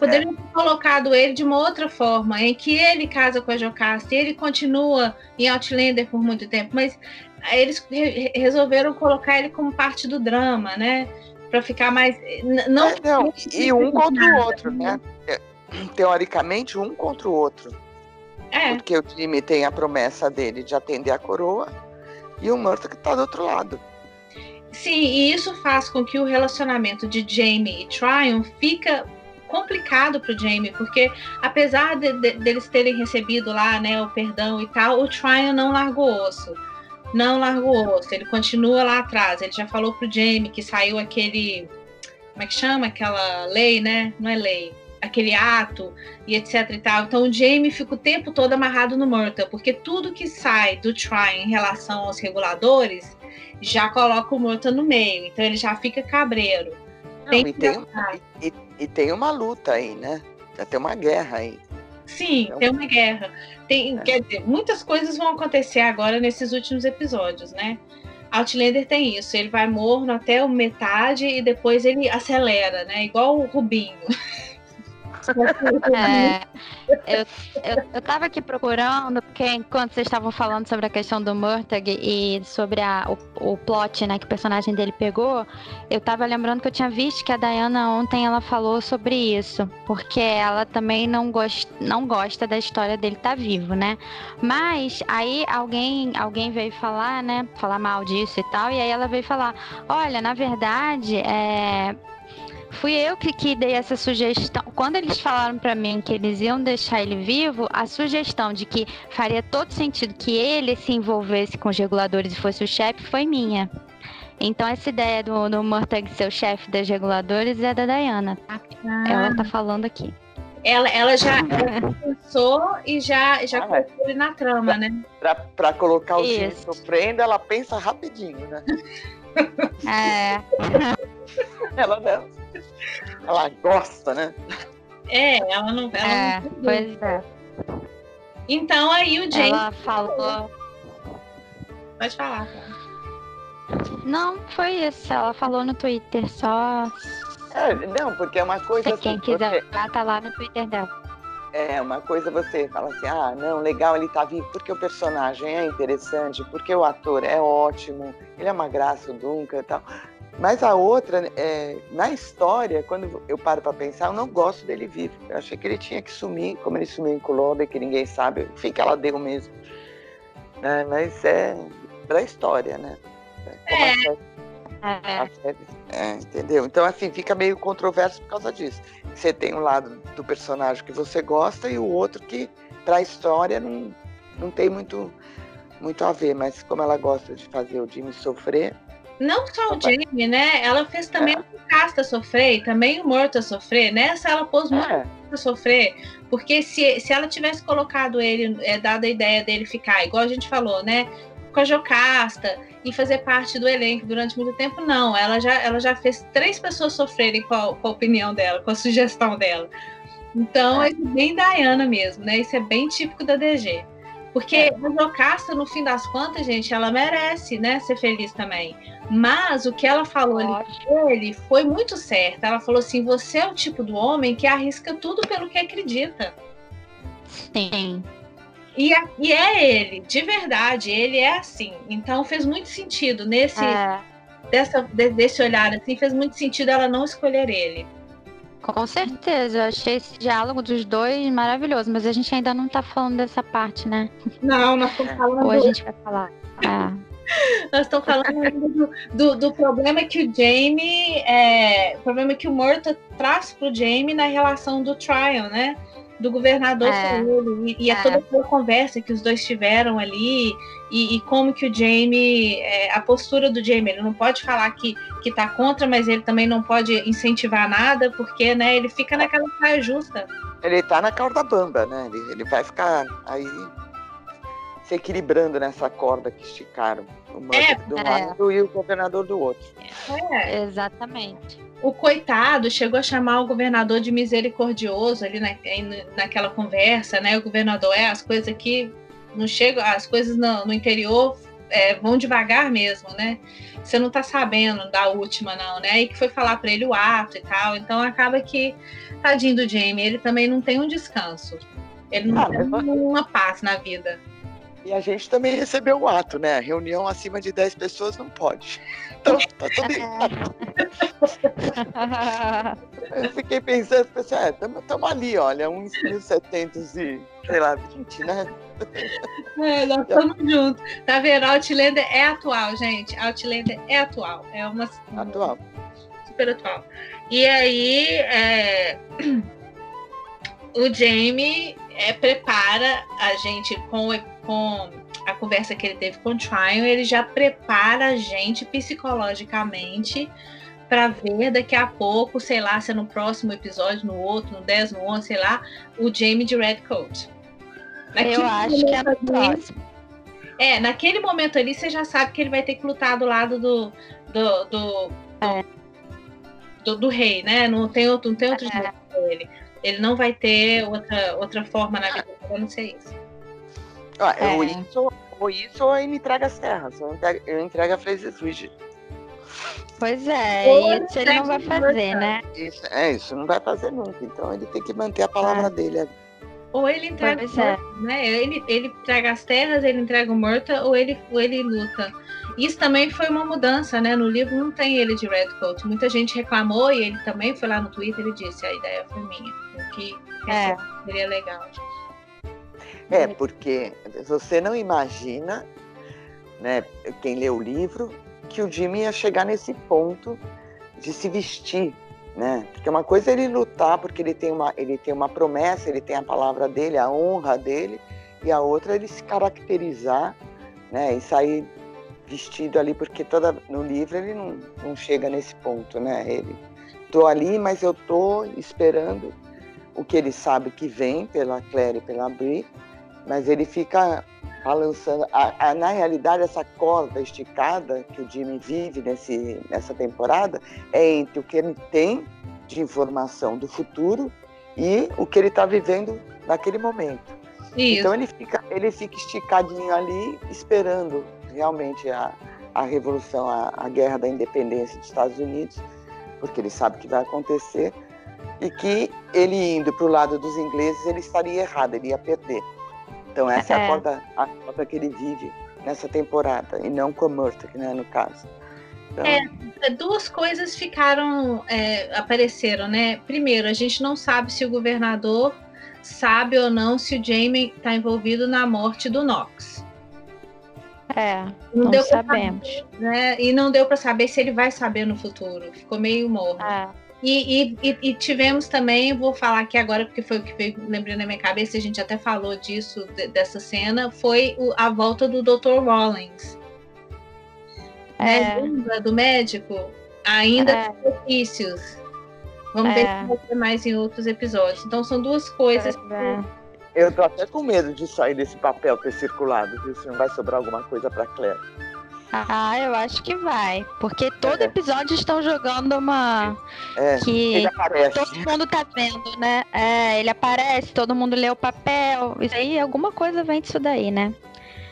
Poderiam ter colocado ele de uma outra forma, em que ele casa com a Jocasta e ele continua em Outlander por muito tempo, mas eles re- resolveram colocar ele como parte do drama, né? para ficar mais. Não, é, não, e um contra o outro, né? É, teoricamente, um contra o outro. É. Porque o time tem a promessa dele de atender a coroa e o Murta que está do outro lado. Sim, e isso faz com que o relacionamento de Jamie e Tryon fica complicado para o Jamie, porque apesar de, de, deles terem recebido lá, né, o perdão e tal, o Tryon não largou osso. Não largou osso, ele continua lá atrás. Ele já falou pro Jamie que saiu aquele. Como é que chama? Aquela lei, né? Não é lei. Aquele ato e etc e tal. Então o Jamie fica o tempo todo amarrado no Murta, porque tudo que sai do Tryon em relação aos reguladores já coloca o Murta no meio. Então ele já fica cabreiro. Não, tem e, tem, e, e, tem uma luta aí, né? Já tem uma guerra aí. Sim, então... tem uma guerra. Tem, é. Quer dizer, muitas coisas vão acontecer agora nesses últimos episódios, né? Outlander tem isso, ele vai morno até o metade e depois ele acelera, né? Igual o Rubinho. (laughs) É, (laughs) eu, eu, eu tava aqui procurando, porque enquanto vocês estavam falando sobre a questão do Murtag e sobre a, o, o plot, né, que o personagem dele pegou, eu tava lembrando que eu tinha visto que a Diana ontem ela falou sobre isso, porque ela também não, gost, não gosta da história dele estar tá vivo, né? Mas aí alguém, alguém veio falar, né, falar mal disso e tal, e aí ela veio falar, olha, na verdade, é, fui eu que, que dei essa sugestão. Quando eles falaram para mim que eles iam deixar ele vivo, a sugestão de que faria todo sentido que ele se envolvesse com os reguladores e fosse o chefe foi minha. Então essa ideia do, do Murtag ser o chefe das reguladores é da Diana. Ah. Ela tá falando aqui. Ela, ela já (laughs) pensou e já, já ah, colocou ele na trama, né? Pra, pra colocar o time sofrendo, ela pensa rapidinho, né? É. (laughs) ela não. (laughs) Ela gosta, né? É, ela não. Ela é, não pois é. Então aí o James. Ela falou. Pode falar, cara. Não, foi isso. Ela falou no Twitter só. É, não, porque é uma coisa. Se assim, quem quiser, você... tá lá no Twitter dela. É, uma coisa você fala assim, ah, não, legal, ele tá vivo porque o personagem é interessante, porque o ator é ótimo, ele é uma graça, o Duncan e tal. Mas a outra, é, na história, quando eu paro para pensar, eu não gosto dele vivo. Eu achei que ele tinha que sumir, como ele sumiu em Colômbia, que ninguém sabe. Enfim, que ela deu mesmo. É, mas é pra história, né? É. A série, é, entendeu? Então, assim, fica meio controverso por causa disso. Você tem um lado do personagem que você gosta e o outro que, pra história, não, não tem muito, muito a ver. Mas como ela gosta de fazer o Jimmy sofrer, não só o Jamie, né? Ela fez também é. o Casta sofrer, também o Morto sofrer. Nessa ela pôs muito é. a sofrer. Porque se, se ela tivesse colocado ele, é, dado a ideia dele ficar, igual a gente falou, né? Com a Jocasta e fazer parte do elenco durante muito tempo, não. Ela já, ela já fez três pessoas sofrerem com a, com a opinião dela, com a sugestão dela. Então é, é bem Diana mesmo, né? Isso é bem típico da DG. Porque é. a Jocasta, no fim das contas, gente, ela merece, né, ser feliz também. Mas o que ela falou ali ele foi muito certo. Ela falou assim: você é o tipo do homem que arrisca tudo pelo que acredita. Sim. E, é, e é ele, de verdade, ele é assim. Então fez muito sentido nesse é. dessa, desse olhar assim, fez muito sentido ela não escolher ele. Com certeza, eu achei esse diálogo dos dois maravilhoso, mas a gente ainda não tá falando dessa parte, né? Não, nós estamos (laughs) falando. Ou a gente vai falar. É. Nós estamos falando do, do, do, problema que o Jamie, é, o problema que o Murta traz para o Jamie na relação do trial, né? Do governador é. e, e é. toda aquela conversa que os dois tiveram ali e, e como que o Jamie, é, a postura do Jamie, ele não pode falar que que tá contra, mas ele também não pode incentivar nada porque, né? Ele fica naquela saia justa. Ele tá na corda bamba, né? Ele, ele vai ficar aí se equilibrando nessa corda que esticaram. O é, de um é. lado e o governador do outro. É. Exatamente. O coitado chegou a chamar o governador de misericordioso ali na, naquela conversa, né? O governador é as coisas aqui não chegam, as coisas no, no interior é, vão devagar mesmo, né? Você não tá sabendo da última, não, né? E que foi falar para ele o ato e tal. Então acaba que, tadinho do Jamie, ele também não tem um descanso. Ele não ah, tem uma paz na vida. E a gente também recebeu o ato, né? Reunião acima de 10 pessoas não pode. Então, (laughs) tá tudo errado. Eu fiquei pensando, pensei, é, estamos ali, olha, uns 1.700 e, sei lá, 20, né? É, nós (laughs) estamos juntos. Tá vendo? Outlander é atual, gente. Outlander é atual. É uma. Atual. Super atual. E aí, é... (clears throat) o Jamie é, prepara a gente com, com a conversa que ele teve com o Tryon, ele já prepara a gente psicologicamente para ver daqui a pouco, sei lá, se é no próximo episódio, no outro, no 10, no 11, sei lá, o Jamie de Redcoat. Eu acho que é no próximo. É, naquele momento ali você já sabe que ele vai ter que lutar do lado do. do, do, é. do, do, rei, né? Não tem outro, não tem outro é. jeito ele. Ele não vai ter outra, outra forma na vida a não ser isso. Ah, é. Ou isso, ou isso ou ele entrega as terras. Eu entrego, eu entrego a Fraser Switch. Pois é, isso ele não vai fazer, né? Isso, é, isso não vai fazer nunca. Então ele tem que manter a palavra ah. dele. Ou ele entrega, é. né? Ele, ele entrega as terras, ele entrega o Murta, ou ele, ou ele luta. Isso também foi uma mudança, né? No livro não tem ele de Redcoat. Muita gente reclamou e ele também foi lá no Twitter e disse: a ideia foi minha. O que é. seria legal. É, porque você não imagina, né, quem lê o livro, que o Jimmy ia chegar nesse ponto de se vestir né? Porque uma coisa é ele lutar porque ele tem uma ele tem uma promessa, ele tem a palavra dele, a honra dele, e a outra é ele se caracterizar, né? E sair vestido ali porque toda no livro ele não, não chega nesse ponto, né? Ele tô ali, mas eu tô esperando o que ele sabe que vem pela Claire e pela Brie, mas ele fica balançando. A, a, na realidade, essa corda esticada que o Jimmy vive nesse, nessa temporada é entre o que ele tem de informação do futuro e o que ele está vivendo naquele momento. Isso. Então ele fica, ele fica esticadinho ali, esperando realmente a, a revolução, a, a guerra da independência dos Estados Unidos, porque ele sabe que vai acontecer e que ele indo para o lado dos ingleses ele estaria errado, ele ia perder. Então essa é, é a, corda, a corda que ele vive nessa temporada, e não com a Murta, né, no caso. Então... É, duas coisas ficaram, é, apareceram, né? Primeiro, a gente não sabe se o governador sabe ou não se o Jamie está envolvido na morte do Knox. É, não, não sabemos. Saber, né? E não deu para saber se ele vai saber no futuro. Ficou meio morno. É. E, e, e, tivemos também, vou falar aqui agora, porque foi o que veio lembrando na minha cabeça, a gente até falou disso, de, dessa cena, foi o, a volta do Dr. Rollins. Né? É. Né? Do médico, ainda é. benefícios. Vamos é. ver se vai ter mais em outros episódios. Então são duas coisas. É. Eu tô até com medo de sair desse papel ter circulado, viu? Se não vai sobrar alguma coisa para Claire. Ah, eu acho que vai. Porque todo é. episódio estão jogando uma. É, que todo mundo tá vendo, né? É, ele aparece, todo mundo lê o papel. Isso aí, alguma coisa vem disso daí, né?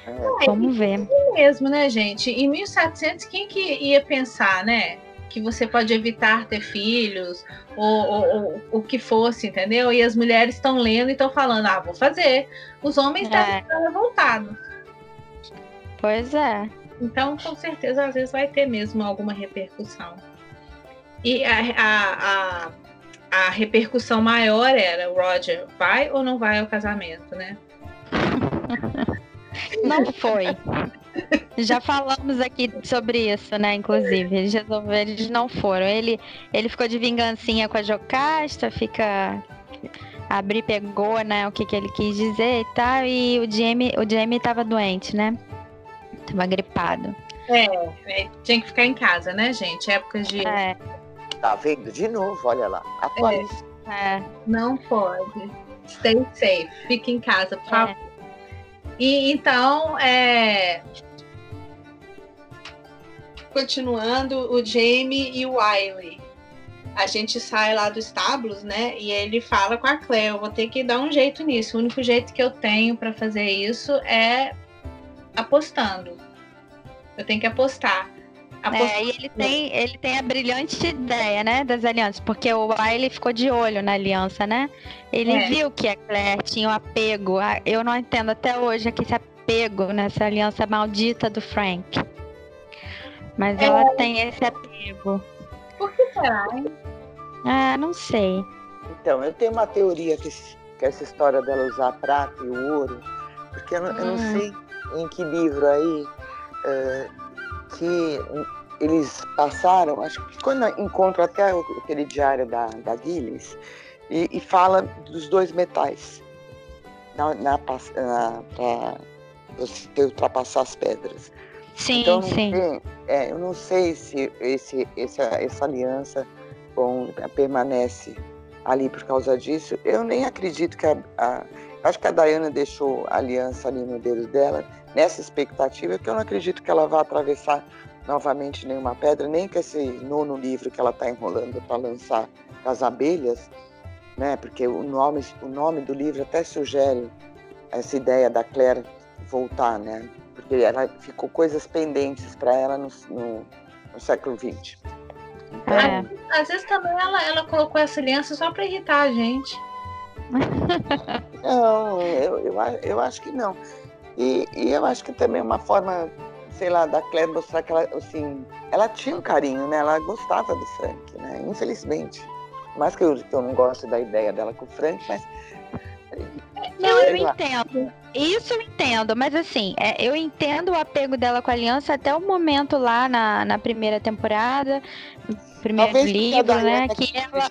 É. Vamos ver. É mesmo, né, gente? Em 1700, quem que ia pensar, né? Que você pode evitar ter filhos, ou, ou, o que fosse, entendeu? E as mulheres estão lendo e estão falando, ah, vou fazer. Os homens estão é. revoltados. Pois é. Então, com certeza, às vezes vai ter mesmo alguma repercussão. E a, a, a, a repercussão maior era o Roger vai ou não vai ao casamento, né? (laughs) Não foi. Já falamos aqui sobre isso, né? Inclusive, eles resolveram, eles não foram. Ele, ele ficou de vingancinha com a Jocasta, fica. Abrir pegou, né? O que, que ele quis dizer e tal. E o Jamie, o Jamie tava doente, né? Tava gripado. É, é, tinha que ficar em casa, né, gente? Épocas de. É. Tá vendo de novo, olha lá. Atualiza. É. é. Não pode. Stay safe. Fique em casa, por é. favor. E então, é... continuando, o Jamie e o Wiley. A gente sai lá do estábulos, né? E ele fala com a Claire: eu vou ter que dar um jeito nisso. O único jeito que eu tenho para fazer isso é apostando. Eu tenho que apostar. É, e ele tem, ele tem a brilhante ideia, né, das alianças, porque o Wiley ficou de olho na aliança, né? Ele é. viu que a Claire tinha um apego. Eu não entendo até hoje aqui se apego nessa aliança maldita do Frank. Mas é... ela tem esse apego. Por que será, hein? Ah, não sei. Então, eu tenho uma teoria que, que essa história dela usar prata e o ouro, porque eu, hum. eu não hum. sei em que livro aí uh, que eles passaram, acho que quando encontro até aquele diário da, da Gilles, e, e fala dos dois metais na, na, para você ultrapassar as pedras. Sim, então, sim. é, eu não sei se esse, esse, essa aliança bom, permanece ali por causa disso. Eu nem acredito que a, a acho que a Dayana deixou a aliança ali no dedo dela nessa expectativa que eu não acredito que ela vá atravessar novamente nenhuma pedra, nem que esse nono livro que ela está enrolando para lançar as abelhas, né? Porque o nome, o nome do livro até sugere essa ideia da Claire voltar, né? Porque ela ficou coisas pendentes para ela no, no, no, século XX. Então, é. Às vezes também ela, ela colocou essa aliança só para irritar a gente. não, eu, eu, eu acho que não. E, e eu acho que também é uma forma, sei lá, da Claire mostrar que ela, assim, ela tinha um carinho, né? Ela gostava do Frank, né? Infelizmente. Mais que eu, que eu não gosto da ideia dela com o Frank, mas não, eu entendo. Isso eu entendo, mas assim, é, eu entendo o apego dela com a aliança até o momento lá na, na primeira temporada, primeiro Talvez livro, né? Que ela.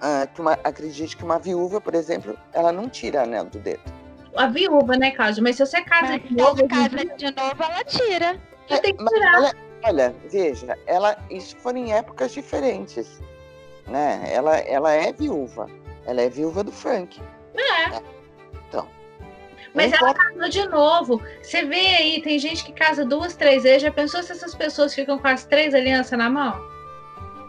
Ah, que uma, acredite que uma viúva, por exemplo, ela não tira anel do dedo. A viúva, né, Cláudia? Mas se você casa mas de novo. casa de novo, ela tira. É, tem que tirar. Ela, olha, veja, ela, isso foram em épocas diferentes. Né? Ela, ela é viúva. Ela é viúva do Frank. É. Então. Mas ela casou de novo. Você vê aí, tem gente que casa duas, três vezes. Já pensou se essas pessoas ficam com as três alianças na mão?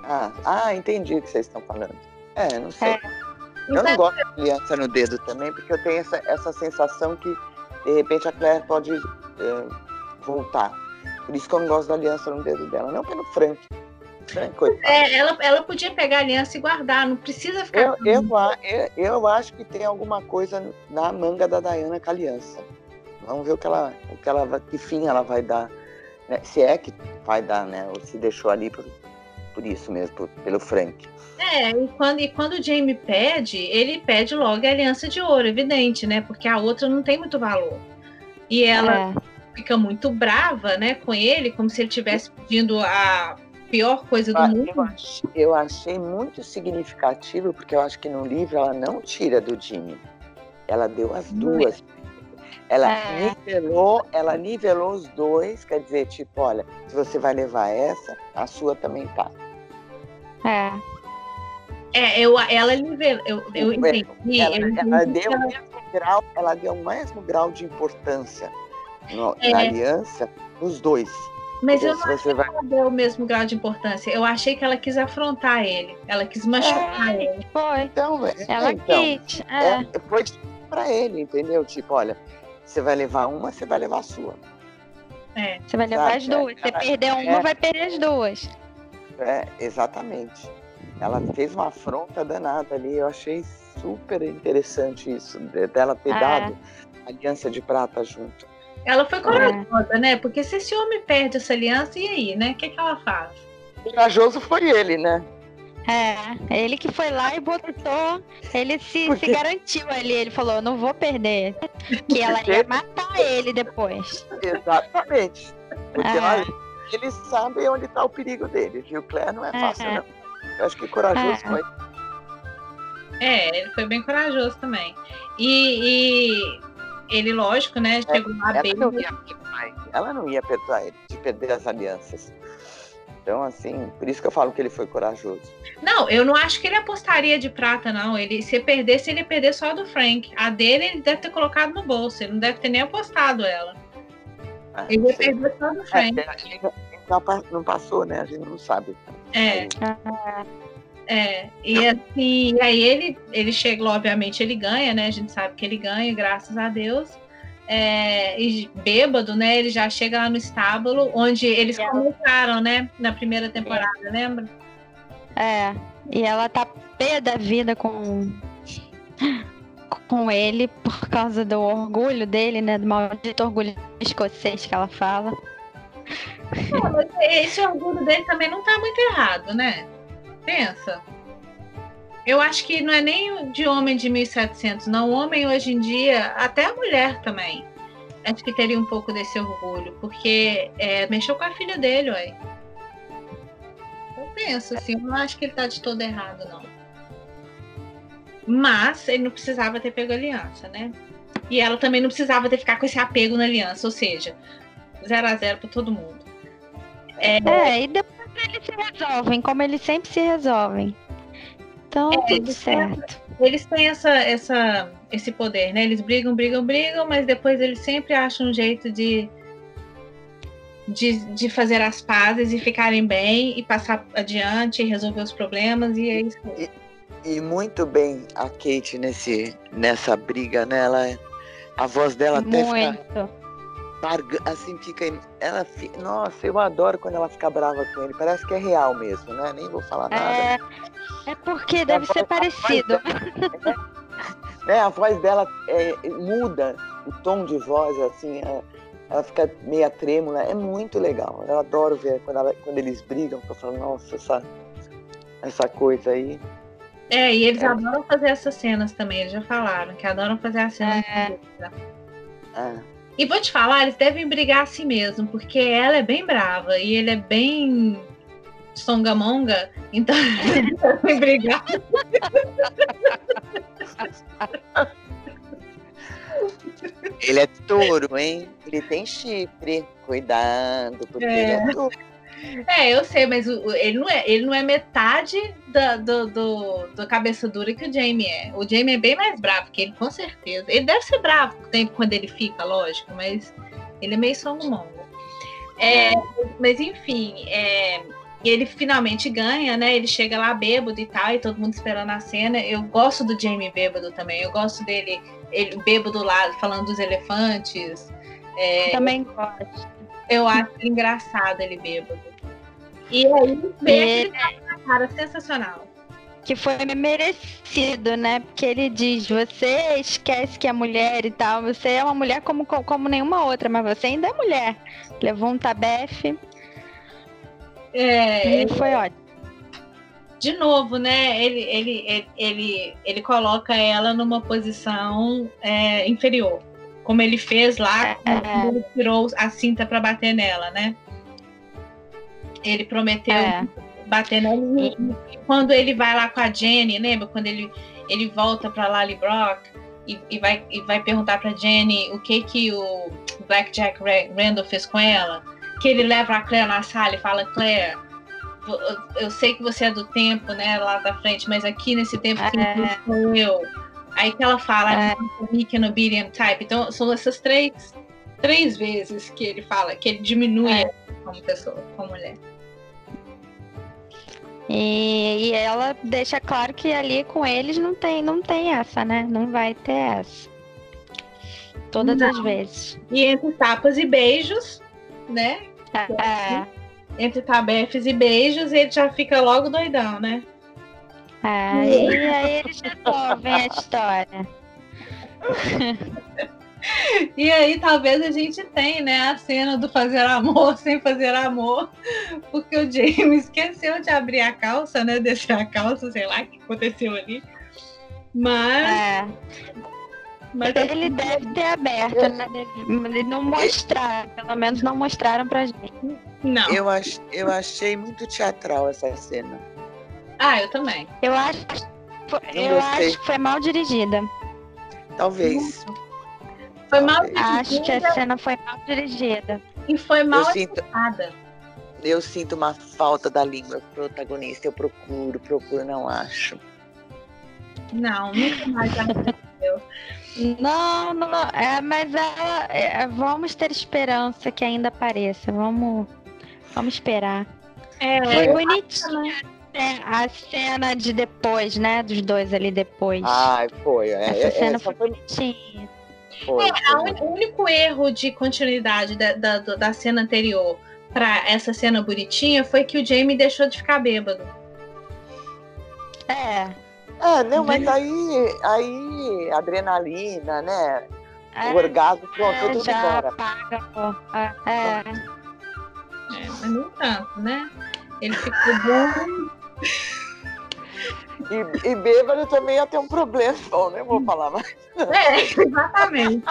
Ah, ah entendi o que vocês estão falando. É, não sei. É. Eu então, não gosto de aliança no dedo também, porque eu tenho essa, essa sensação que, de repente, a Claire pode é, voltar. Por isso que eu não gosto da aliança no dedo dela. Não pelo Frank, é, ela, ela podia pegar a aliança e guardar, não precisa ficar. Eu, eu, eu, eu, acho que tem alguma coisa na manga da Diana com a aliança. Vamos ver o que ela, o que ela, que fim ela vai dar, né? se é que vai dar, né? Ou se deixou ali por, por isso mesmo, por, pelo Frank. É, e quando, e quando o Jamie pede, ele pede logo a aliança de ouro, evidente, né? Porque a outra não tem muito valor. E ela é. fica muito brava, né, com ele, como se ele estivesse pedindo a pior coisa do mundo. Eu achei, eu achei, muito significativo, porque eu acho que no livro ela não tira do Jimmy. Ela deu as duas. Ela é. nivelou, ela nivelou os dois, quer dizer, tipo, olha, se você vai levar essa, a sua também tá. É. É, eu, ela nivelou, eu, eu entendi. Ela, eu ela deu ela... o mesmo grau, ela deu o mesmo grau de importância no, é. na aliança nos dois. Mas eu não achei vai... que ela deu o mesmo grau de importância. Eu achei que ela quis afrontar ele. Ela quis machucar é, ele. Foi. Então, é, ela então, quis. É. É, foi pra ele, entendeu? Tipo, olha, você vai levar uma, você vai levar a sua. É. Você vai levar Sabe? as duas. Você perder uma, é. vai perder as duas. É, exatamente. Ela fez uma afronta danada ali. Eu achei super interessante isso, dela ter é. dado a aliança de prata junto. Ela foi corajosa, é. né? Porque se esse homem perde essa aliança, e aí, né? O que, que ela faz? Corajoso foi ele, né? É, ele que foi lá e botou, ele se, Porque... se garantiu ali, ele falou, não vou perder, que ela ia matar ele depois. Exatamente. Porque é. eles sabem onde está o perigo dele, viu? Claire não é fácil, é. não. Eu acho que corajoso é. foi. É, ele foi bem corajoso também. E, e ele, lógico, né? É, chegou lá ela bem. Não ia, ela não ia perdoar ele de perder as alianças. Então, assim, por isso que eu falo que ele foi corajoso. Não, eu não acho que ele apostaria de prata, não. Ele, se perdesse, ele ia perder só a do Frank. A dele, ele deve ter colocado no bolso. Ele não deve ter nem apostado ela. Ah, ele ia perder só a do Frank. É, não, não passou, né? A gente não sabe. É. É, e assim, aí ele, ele chega, obviamente ele ganha, né? A gente sabe que ele ganha, graças a Deus. É, e bêbado, né? Ele já chega lá no estábulo, onde eles é. começaram, né? Na primeira temporada, é. lembra? É, e ela tá pé da vida com, com ele por causa do orgulho dele, né? Do maldito orgulho escocês que ela fala. Esse orgulho dele também não tá muito errado, né? Pensa. Eu acho que não é nem de homem de 1700, não. Homem hoje em dia, até a mulher também, acho que teria um pouco desse orgulho, porque é, mexeu com a filha dele, ué. Eu penso assim, eu não acho que ele tá de todo errado, não. Mas ele não precisava ter pego a aliança, né? E ela também não precisava ter ficar com esse apego na aliança, ou seja, 0 a 0 para todo mundo. É... é, e depois eles se resolvem, como eles sempre se resolvem. Então, é, tudo certo. Eles têm essa, essa, esse poder, né? Eles brigam, brigam, brigam, mas depois eles sempre acham um jeito de, de, de fazer as pazes e ficarem bem e passar adiante e resolver os problemas e é isso. E, e muito bem a Kate nesse, nessa briga, né? Ela, a voz dela até muito. Fica assim fica. Ela fica, nossa, eu adoro quando ela fica brava com ele. Parece que é real mesmo, né? Nem vou falar nada. É, é porque deve ser parecido. Dela, né? A voz dela é, muda o tom de voz, assim, é, ela fica meia trêmula. É muito legal. Eu adoro ver quando, ela, quando eles brigam, eu falo, nossa, essa, essa coisa aí. É, e eles é. adoram fazer essas cenas também, eles já falaram, que adoram fazer as cenas. É. é. E vou te falar, eles devem brigar assim mesmo, porque ela é bem brava e ele é bem songamonga, então (laughs) eles devem brigar. Ele é touro, hein? Ele tem chifre. Cuidado, porque é. ele é touro. É, eu sei, mas ele, não é, ele não é metade da, do, do, do, cabeça dura que o Jamie é. O Jamie é bem mais bravo que ele, com certeza. Ele deve ser bravo quando ele fica, lógico, mas ele é meio songo-mongo. É, mas enfim, é, ele finalmente ganha, né? Ele chega lá bêbado e tal, e todo mundo esperando a cena. Eu gosto do Jamie bêbado também. Eu gosto dele, ele bêbado lá, falando dos elefantes. É, também gosto. Eu acho engraçado ele bêbado. E aí, vê é... cara sensacional. Que foi merecido, né? Porque ele diz: você esquece que é mulher e tal, você é uma mulher como, como nenhuma outra, mas você ainda é mulher. Levou um tabefe. É, e foi ótimo. De novo, né? Ele, ele, ele, ele, ele coloca ela numa posição é, inferior como ele fez lá, quando ele tirou a cinta para bater nela, né? Ele prometeu é. bater nela. E quando ele vai lá com a Jenny, lembra? Quando ele, ele volta para Lally Brock e, e, vai, e vai perguntar para Jenny o que que o Blackjack Randall fez com ela. Que ele leva a Claire na sala e fala, Claire, eu sei que você é do tempo, né, lá da frente, mas aqui nesse tempo é. quem sou eu Aí que ela fala é. and obedient type. Então, são essas três, três vezes que ele fala, que ele diminui é. Como pessoa, como mulher. E, e, ela deixa claro que ali com eles não tem, não tem essa, né? Não vai ter essa. Todas não. as vezes. E entre tapas e beijos, né? É. é. Entre tabefes e beijos, ele já fica logo doidão, né? Ah, e aí eles resolvem a história. (laughs) E aí talvez a gente tenha, né, a cena do fazer amor sem fazer amor, porque o James esqueceu de abrir a calça, né, descer a calça, sei lá o que aconteceu ali. Mas... É. Mas ele deve ter aberto, né? Ele não mostraram, pelo menos não mostraram pra gente. Não. Eu, ach, eu achei muito teatral essa cena. Ah, eu também. Eu acho, eu acho que foi mal dirigida. Talvez. Foi mal dirigida. Acho que a cena foi mal dirigida. E foi mal eu sinto, eu sinto uma falta da língua protagonista. Eu procuro, procuro, não acho. Não, nunca mais aconteceu. Não, não, é, mas ela, é, vamos ter esperança que ainda apareça. Vamos, vamos esperar. É, foi bonitinho a cena de depois, né? Dos dois ali depois. Ah, foi. É, essa é, cena essa foi bonitinha. Foi, é, foi. o único erro de continuidade da, da, da cena anterior para essa cena bonitinha foi que o Jamie deixou de ficar bêbado. É. É, não, mas aí, aí adrenalina, né? É, o orgasmo, pronto, é, tudo já embora. Paga, é. é. mas não tanto, né? Ele ficou bom. E, e bêbado também ia ter um problema, bom, nem vou falar mais. É, exatamente.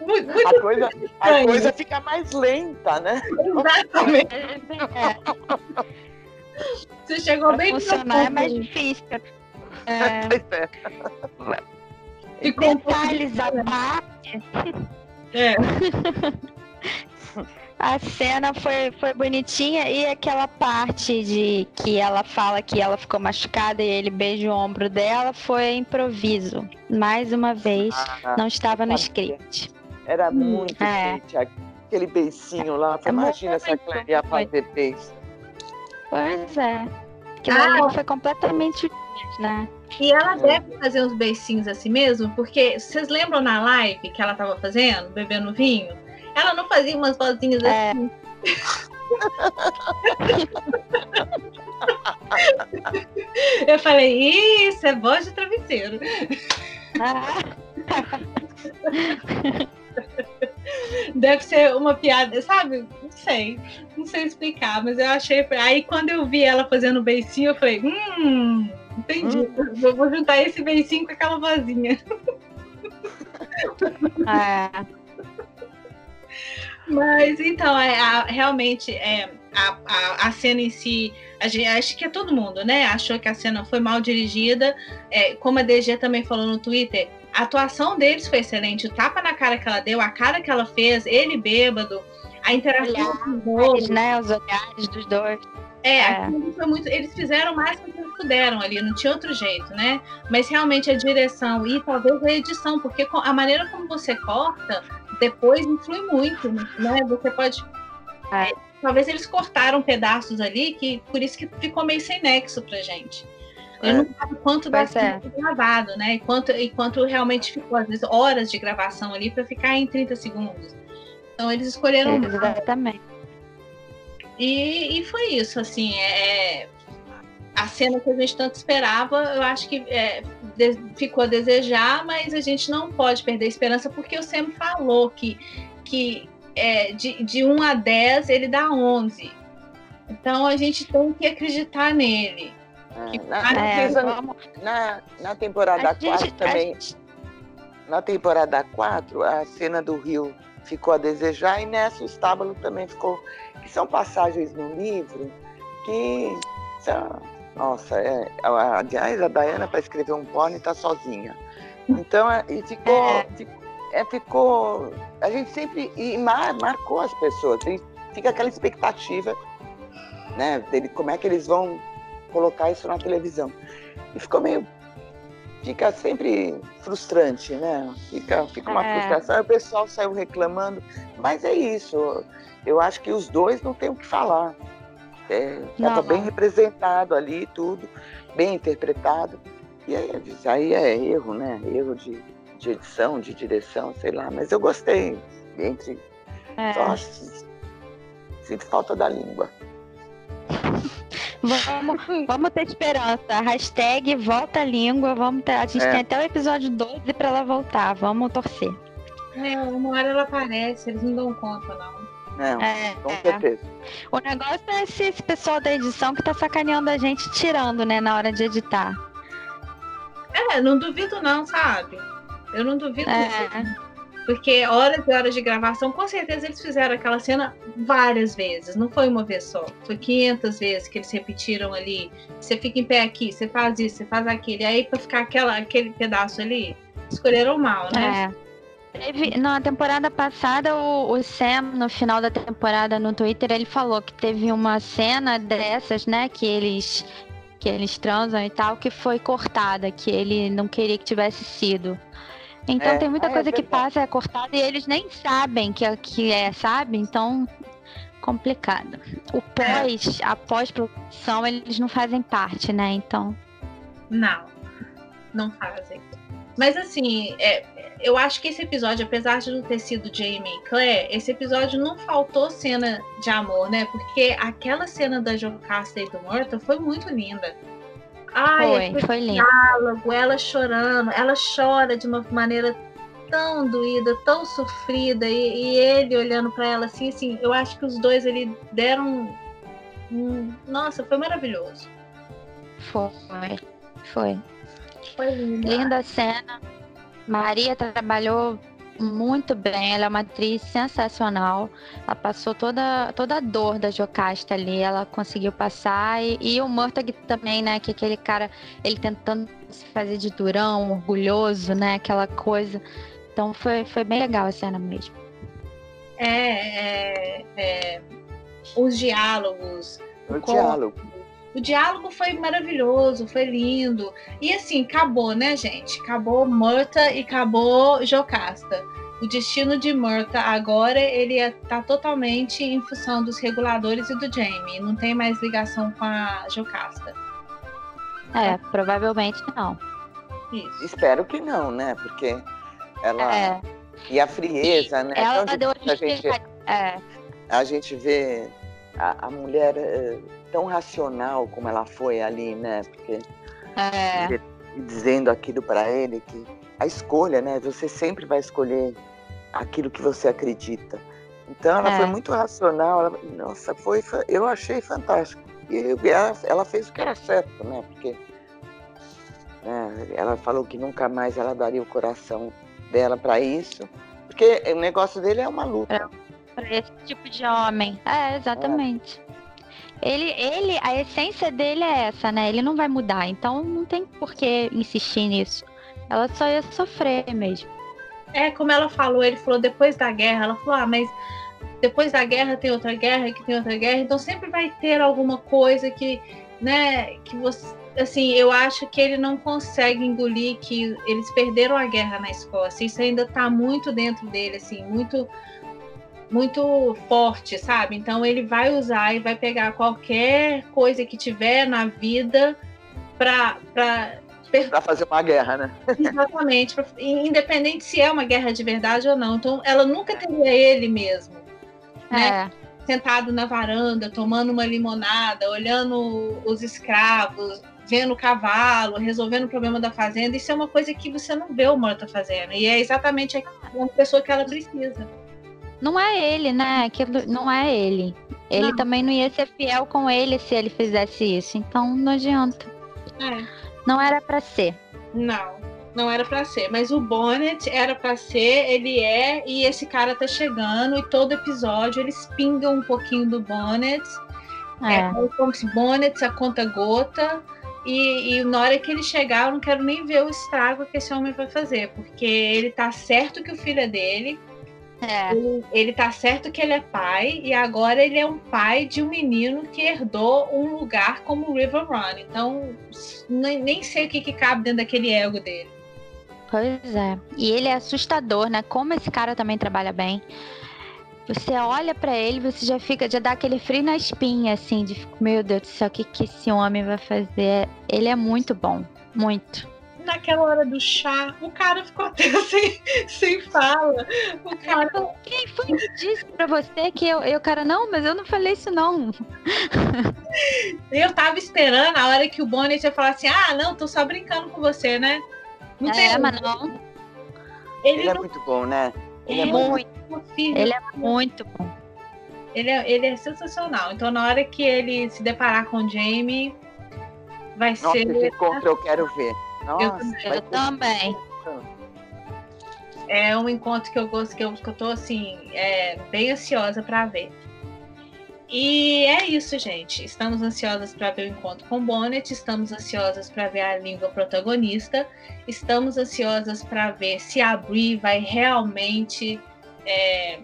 Muito, muito a, coisa, a coisa fica mais lenta, né? Exatamente. Você chegou pra bem funcionar é mais difícil. É. (laughs) é. E detalhes à parte. É. (laughs) A cena foi, foi bonitinha e aquela parte de que ela fala que ela ficou machucada e ele beija o ombro dela foi improviso. Mais uma vez, ah, não estava no script. Era hum, muito é. aquele beicinho lá. É Imagina se a Claire ia fazer beijo. Pois é. Aquilo ah, foi completamente né? E ela é. deve fazer uns beicinhos assim mesmo, porque vocês lembram na live que ela estava fazendo, bebendo vinho? Ela não fazia umas vozinhas é. assim. (laughs) Eu falei, isso é voz de travesseiro. Ah. (laughs) Deve ser uma piada, sabe? Não sei. Não sei explicar, mas eu achei. Aí quando eu vi ela fazendo beicinho, eu falei, hum, entendi. Hum. Vou juntar esse beicinho com aquela vozinha. É. Mas então, é, a, realmente, é, a, a, a, cena em si, a gente, acho que é todo mundo, né? Achou que a cena foi mal dirigida. É, como a DG também falou no Twitter, a atuação deles foi excelente. O tapa na cara que ela deu, a cara que ela fez, ele bêbado, a interação dois. né? Os olhares dos dois. É, é. Muito, eles fizeram mais que eles puderam ali, não tinha outro jeito, né? Mas realmente a direção e talvez a edição, porque a maneira como você corta depois influi muito, né? Você pode. É, talvez eles cortaram pedaços ali que por isso que ficou meio sem nexo pra gente. Eu é. não sabe quanto vai ser gravado, né? E quanto, e quanto realmente ficou, às vezes, horas de gravação ali para ficar em 30 segundos. Então eles escolheram. Exatamente. E, e foi isso, assim, é, é, a cena que a gente tanto esperava, eu acho que é, de, ficou a desejar, mas a gente não pode perder a esperança, porque o Sam falou que, que é, de, de 1 a 10 ele dá 11. Então a gente tem que acreditar nele. Ah, na, é, na, na, temporada 4 também. Gente... Na temporada 4, a cena do Rio ficou a desejar, e nessa o estábulo também ficou que são passagens no livro que. Nossa, é, aliás, a Diana para escrever um pônei está sozinha. Então, é, e ficou, é. ficou, é, ficou. A gente sempre. E mar, marcou as pessoas. Fica aquela expectativa, né? Dele, como é que eles vão colocar isso na televisão. E ficou meio. Fica sempre frustrante, né? Fica, fica uma é. frustração. O pessoal saiu reclamando. Mas é isso eu acho que os dois não tem o que falar. Estava é, bem representado ali, tudo, bem interpretado. E aí, aí é erro, né? Erro de, de edição, de direção, sei lá. Mas eu gostei. Entre. É. Só sinto falta da língua. (laughs) Vamos, vamos ter esperança. Hashtag volta a língua. Vamos ter, a gente é. tem até o episódio 12 para ela voltar. Vamos torcer. É, uma hora ela aparece, eles não dão conta, não. Não, é, com é. certeza. O negócio é esse, esse, pessoal da edição que tá sacaneando a gente, tirando, né, na hora de editar. É, não duvido não, sabe? Eu não duvido é. Não. Porque horas e horas de gravação, com certeza eles fizeram aquela cena várias vezes, não foi uma vez só. Foi 500 vezes que eles repetiram ali. Você fica em pé aqui, você faz isso, você faz aquilo. E aí, pra ficar aquela, aquele pedaço ali, escolheram mal, né? É. Teve, na temporada passada, o, o, Sam, no final da temporada, no Twitter, ele falou que teve uma cena dessas, né, que eles que eles transam e tal, que foi cortada, que ele não queria que tivesse sido. Então é, tem muita é, coisa é que passa, é cortada e eles nem sabem que, é, que é, sabe? Então, complicado. O pós, a pós-produção, eles não fazem parte, né? Então. Não, não fazem. Mas assim, é, eu acho que esse episódio, apesar de não ter sido Jamie e Claire, esse episódio não faltou cena de amor, né? Porque aquela cena da Jocasta e do Morta foi muito linda. Ai, foi, foi lindo. Diálogo, ela chorando, ela chora de uma maneira tão doída, tão sofrida, e, e ele olhando para ela assim, assim, eu acho que os dois ele deram um, nossa, foi maravilhoso. Foi, foi. Foi linda. Linda cena. Maria trabalhou muito bem, ela é uma atriz sensacional. Ela passou toda, toda a dor da Jocasta ali, ela conseguiu passar. E, e o Murtag também, né? Que aquele cara, ele tentando se fazer de durão, orgulhoso, né? Aquela coisa. Então foi, foi bem legal a cena mesmo. É, é, é os diálogos. O, o diálogo. O diálogo foi maravilhoso, foi lindo. E assim, acabou, né, gente? Acabou Murta e acabou Jocasta. O destino de Murta agora ele está totalmente em função dos reguladores e do Jamie. Não tem mais ligação com a Jocasta. É, provavelmente não. Isso. Espero que não, né? Porque ela. É. E a frieza, né? Ela então, deu a gente, é. a gente vê a, a mulher eh, tão racional como ela foi ali, né? Porque é. dizendo aquilo para ele que a escolha, né? Você sempre vai escolher aquilo que você acredita. Então ela é. foi muito racional. Ela, nossa, foi, eu achei fantástico. E ela, ela fez o que era certo, né? Porque né, ela falou que nunca mais ela daria o coração dela para isso, porque o negócio dele é uma luta. Para esse tipo de homem. É, exatamente. É. Ele, ele, a essência dele é essa, né? Ele não vai mudar, então não tem por que insistir nisso. Ela só ia sofrer mesmo. É, como ela falou, ele falou depois da guerra, ela falou, ah, mas depois da guerra tem outra guerra, que tem outra guerra, então sempre vai ter alguma coisa que, né, que você, assim, eu acho que ele não consegue engolir que eles perderam a guerra na Escócia. Isso ainda está muito dentro dele, assim, muito muito forte, sabe? Então ele vai usar e vai pegar qualquer coisa que tiver na vida para para fazer uma guerra, né? Exatamente, pra, independente se é uma guerra de verdade ou não. Então ela nunca teria ele mesmo, né? É. Sentado na varanda, tomando uma limonada, olhando os escravos, vendo o cavalo, resolvendo o problema da fazenda. Isso é uma coisa que você não vê o Morta fazendo. E é exatamente a pessoa que ela precisa. Não é ele, né? Aquilo não é ele. Ele não. também não ia ser fiel com ele se ele fizesse isso. Então não adianta. É. Não era para ser. Não, não era para ser. Mas o Bonnet era para ser, ele é, e esse cara tá chegando, e todo episódio eles pingam um pouquinho do Bonnet. É, é como se Bonnet a conta gota. E, e, na hora que ele chegar, eu não quero nem ver o estrago que esse homem vai fazer, porque ele tá certo que o filho é dele, é. Ele, tá certo que ele é pai e agora ele é um pai de um menino que herdou um lugar como River Run. Então, nem, nem sei o que, que cabe dentro daquele ego dele. Pois é. E ele é assustador, né? Como esse cara também trabalha bem. Você olha para ele, você já fica, já dá aquele frio na espinha, assim, de meu Deus do céu, o que, que esse homem vai fazer? Ele é muito bom, muito naquela hora do chá, o cara ficou (laughs) até sem, sem fala. O cara... Quem foi que disse pra você que eu, eu, cara, não, mas eu não falei isso não. Eu tava esperando a hora que o Bonnet ia falar assim, ah, não, tô só brincando com você, né? Não é, tem... mas não. Ele, ele é não... é muito bom, né? Ele é, é muito. Ele é muito bom. Ele é, ele é sensacional. Então, na hora que ele se deparar com o Jamie, vai Nossa, ser. Esse encontro eu quero ver. Nossa, eu, eu também. É um encontro que eu gosto, que eu, que eu tô assim, é, bem ansiosa para ver. E é isso, gente. Estamos ansiosas para ver o encontro com Bonnet, estamos ansiosas para ver a língua protagonista, estamos ansiosas para ver se a Brie vai realmente é,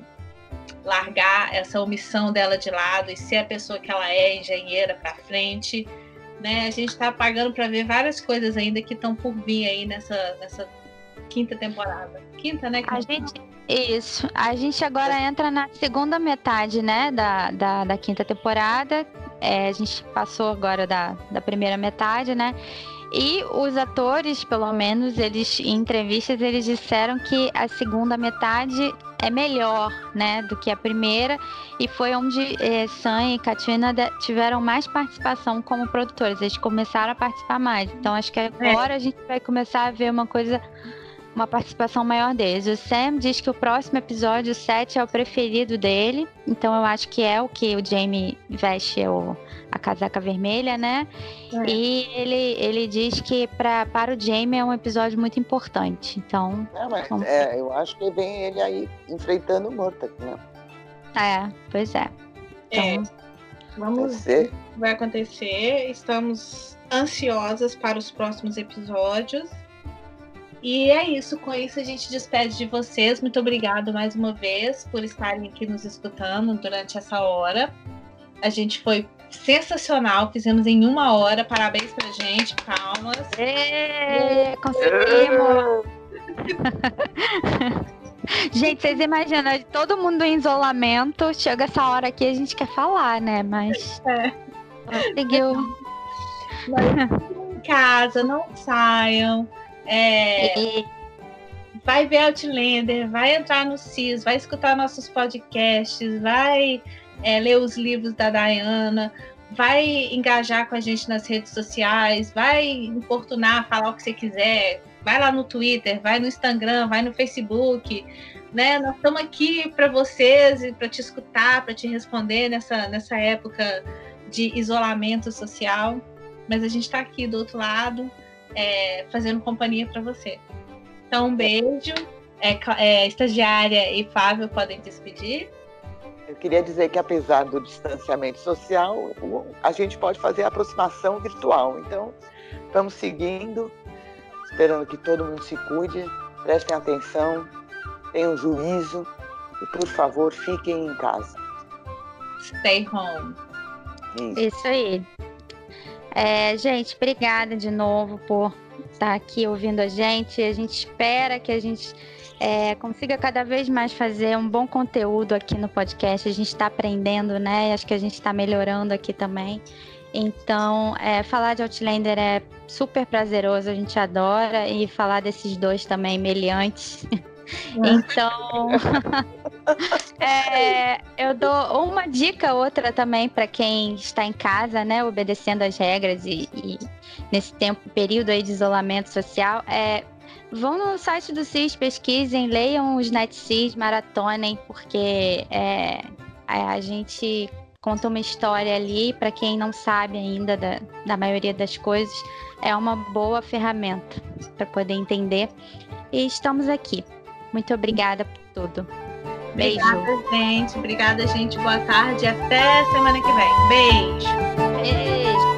largar essa omissão dela de lado e ser a pessoa que ela é, engenheira para frente né? A gente está pagando para ver várias coisas ainda que estão por vir aí nessa, nessa quinta temporada. Quinta, né? A gente, isso. A gente agora entra na segunda metade, né? Da, da, da quinta temporada. É, a gente passou agora da, da primeira metade, né? E os atores, pelo menos, eles em entrevistas eles disseram que a segunda metade é melhor, né, do que a primeira e foi onde eh, Sam e Katina tiveram mais participação como produtores. Eles começaram a participar mais. Então acho que agora é. a gente vai começar a ver uma coisa uma participação maior deles. O Sam diz que o próximo episódio, o 7, é o preferido dele. Então eu acho que é o que o Jamie veste o, a casaca vermelha, né? É. E ele, ele diz que pra, para o Jamie é um episódio muito importante. Então. Mas, é, eu acho que vem ele aí enfrentando o Murta, né? É, pois é. é então, é. Vamos ver o que vai acontecer. Estamos ansiosas para os próximos episódios. E é isso, com isso a gente despede de vocês. Muito obrigado mais uma vez por estarem aqui nos escutando durante essa hora. A gente foi sensacional, fizemos em uma hora. Parabéns pra gente, palmas. Êêê, conseguimos! (laughs) gente, vocês imaginam, todo mundo em isolamento, chega essa hora aqui a gente quer falar, né? Mas. É. Conseguiu. Mas em casa, não saiam. É, vai ver Outlander, vai entrar no CIS, vai escutar nossos podcasts, vai é, ler os livros da Diana, vai engajar com a gente nas redes sociais, vai importunar, falar o que você quiser, vai lá no Twitter, vai no Instagram, vai no Facebook, né? Nós estamos aqui para vocês e para te escutar, para te responder nessa, nessa época de isolamento social, mas a gente está aqui do outro lado é, fazendo companhia para você. Então, um beijo. É, é, estagiária e Fábio podem despedir. Eu queria dizer que, apesar do distanciamento social, a gente pode fazer a aproximação virtual. Então, estamos seguindo, esperando que todo mundo se cuide, prestem atenção, tenham juízo e, por favor, fiquem em casa. Stay home. Isso, Isso aí. É, gente, obrigada de novo por estar aqui ouvindo a gente. A gente espera que a gente é, consiga cada vez mais fazer um bom conteúdo aqui no podcast. A gente está aprendendo, né? Acho que a gente está melhorando aqui também. Então, é, falar de Outlander é super prazeroso, a gente adora, e falar desses dois também, meliantes. (laughs) Então, (laughs) (laughs) é, eu dou uma dica, outra também para quem está em casa, né, obedecendo as regras e, e, nesse tempo, período aí de isolamento social, é vão no site do CIS, pesquisem, leiam os NetCIS, maratonem, porque é, a gente conta uma história ali, para quem não sabe ainda da, da maioria das coisas, é uma boa ferramenta para poder entender. E estamos aqui. Muito obrigada por tudo. Beijo. Obrigada, gente. Obrigada, gente. Boa tarde. Até semana que vem. Beijo. Beijo.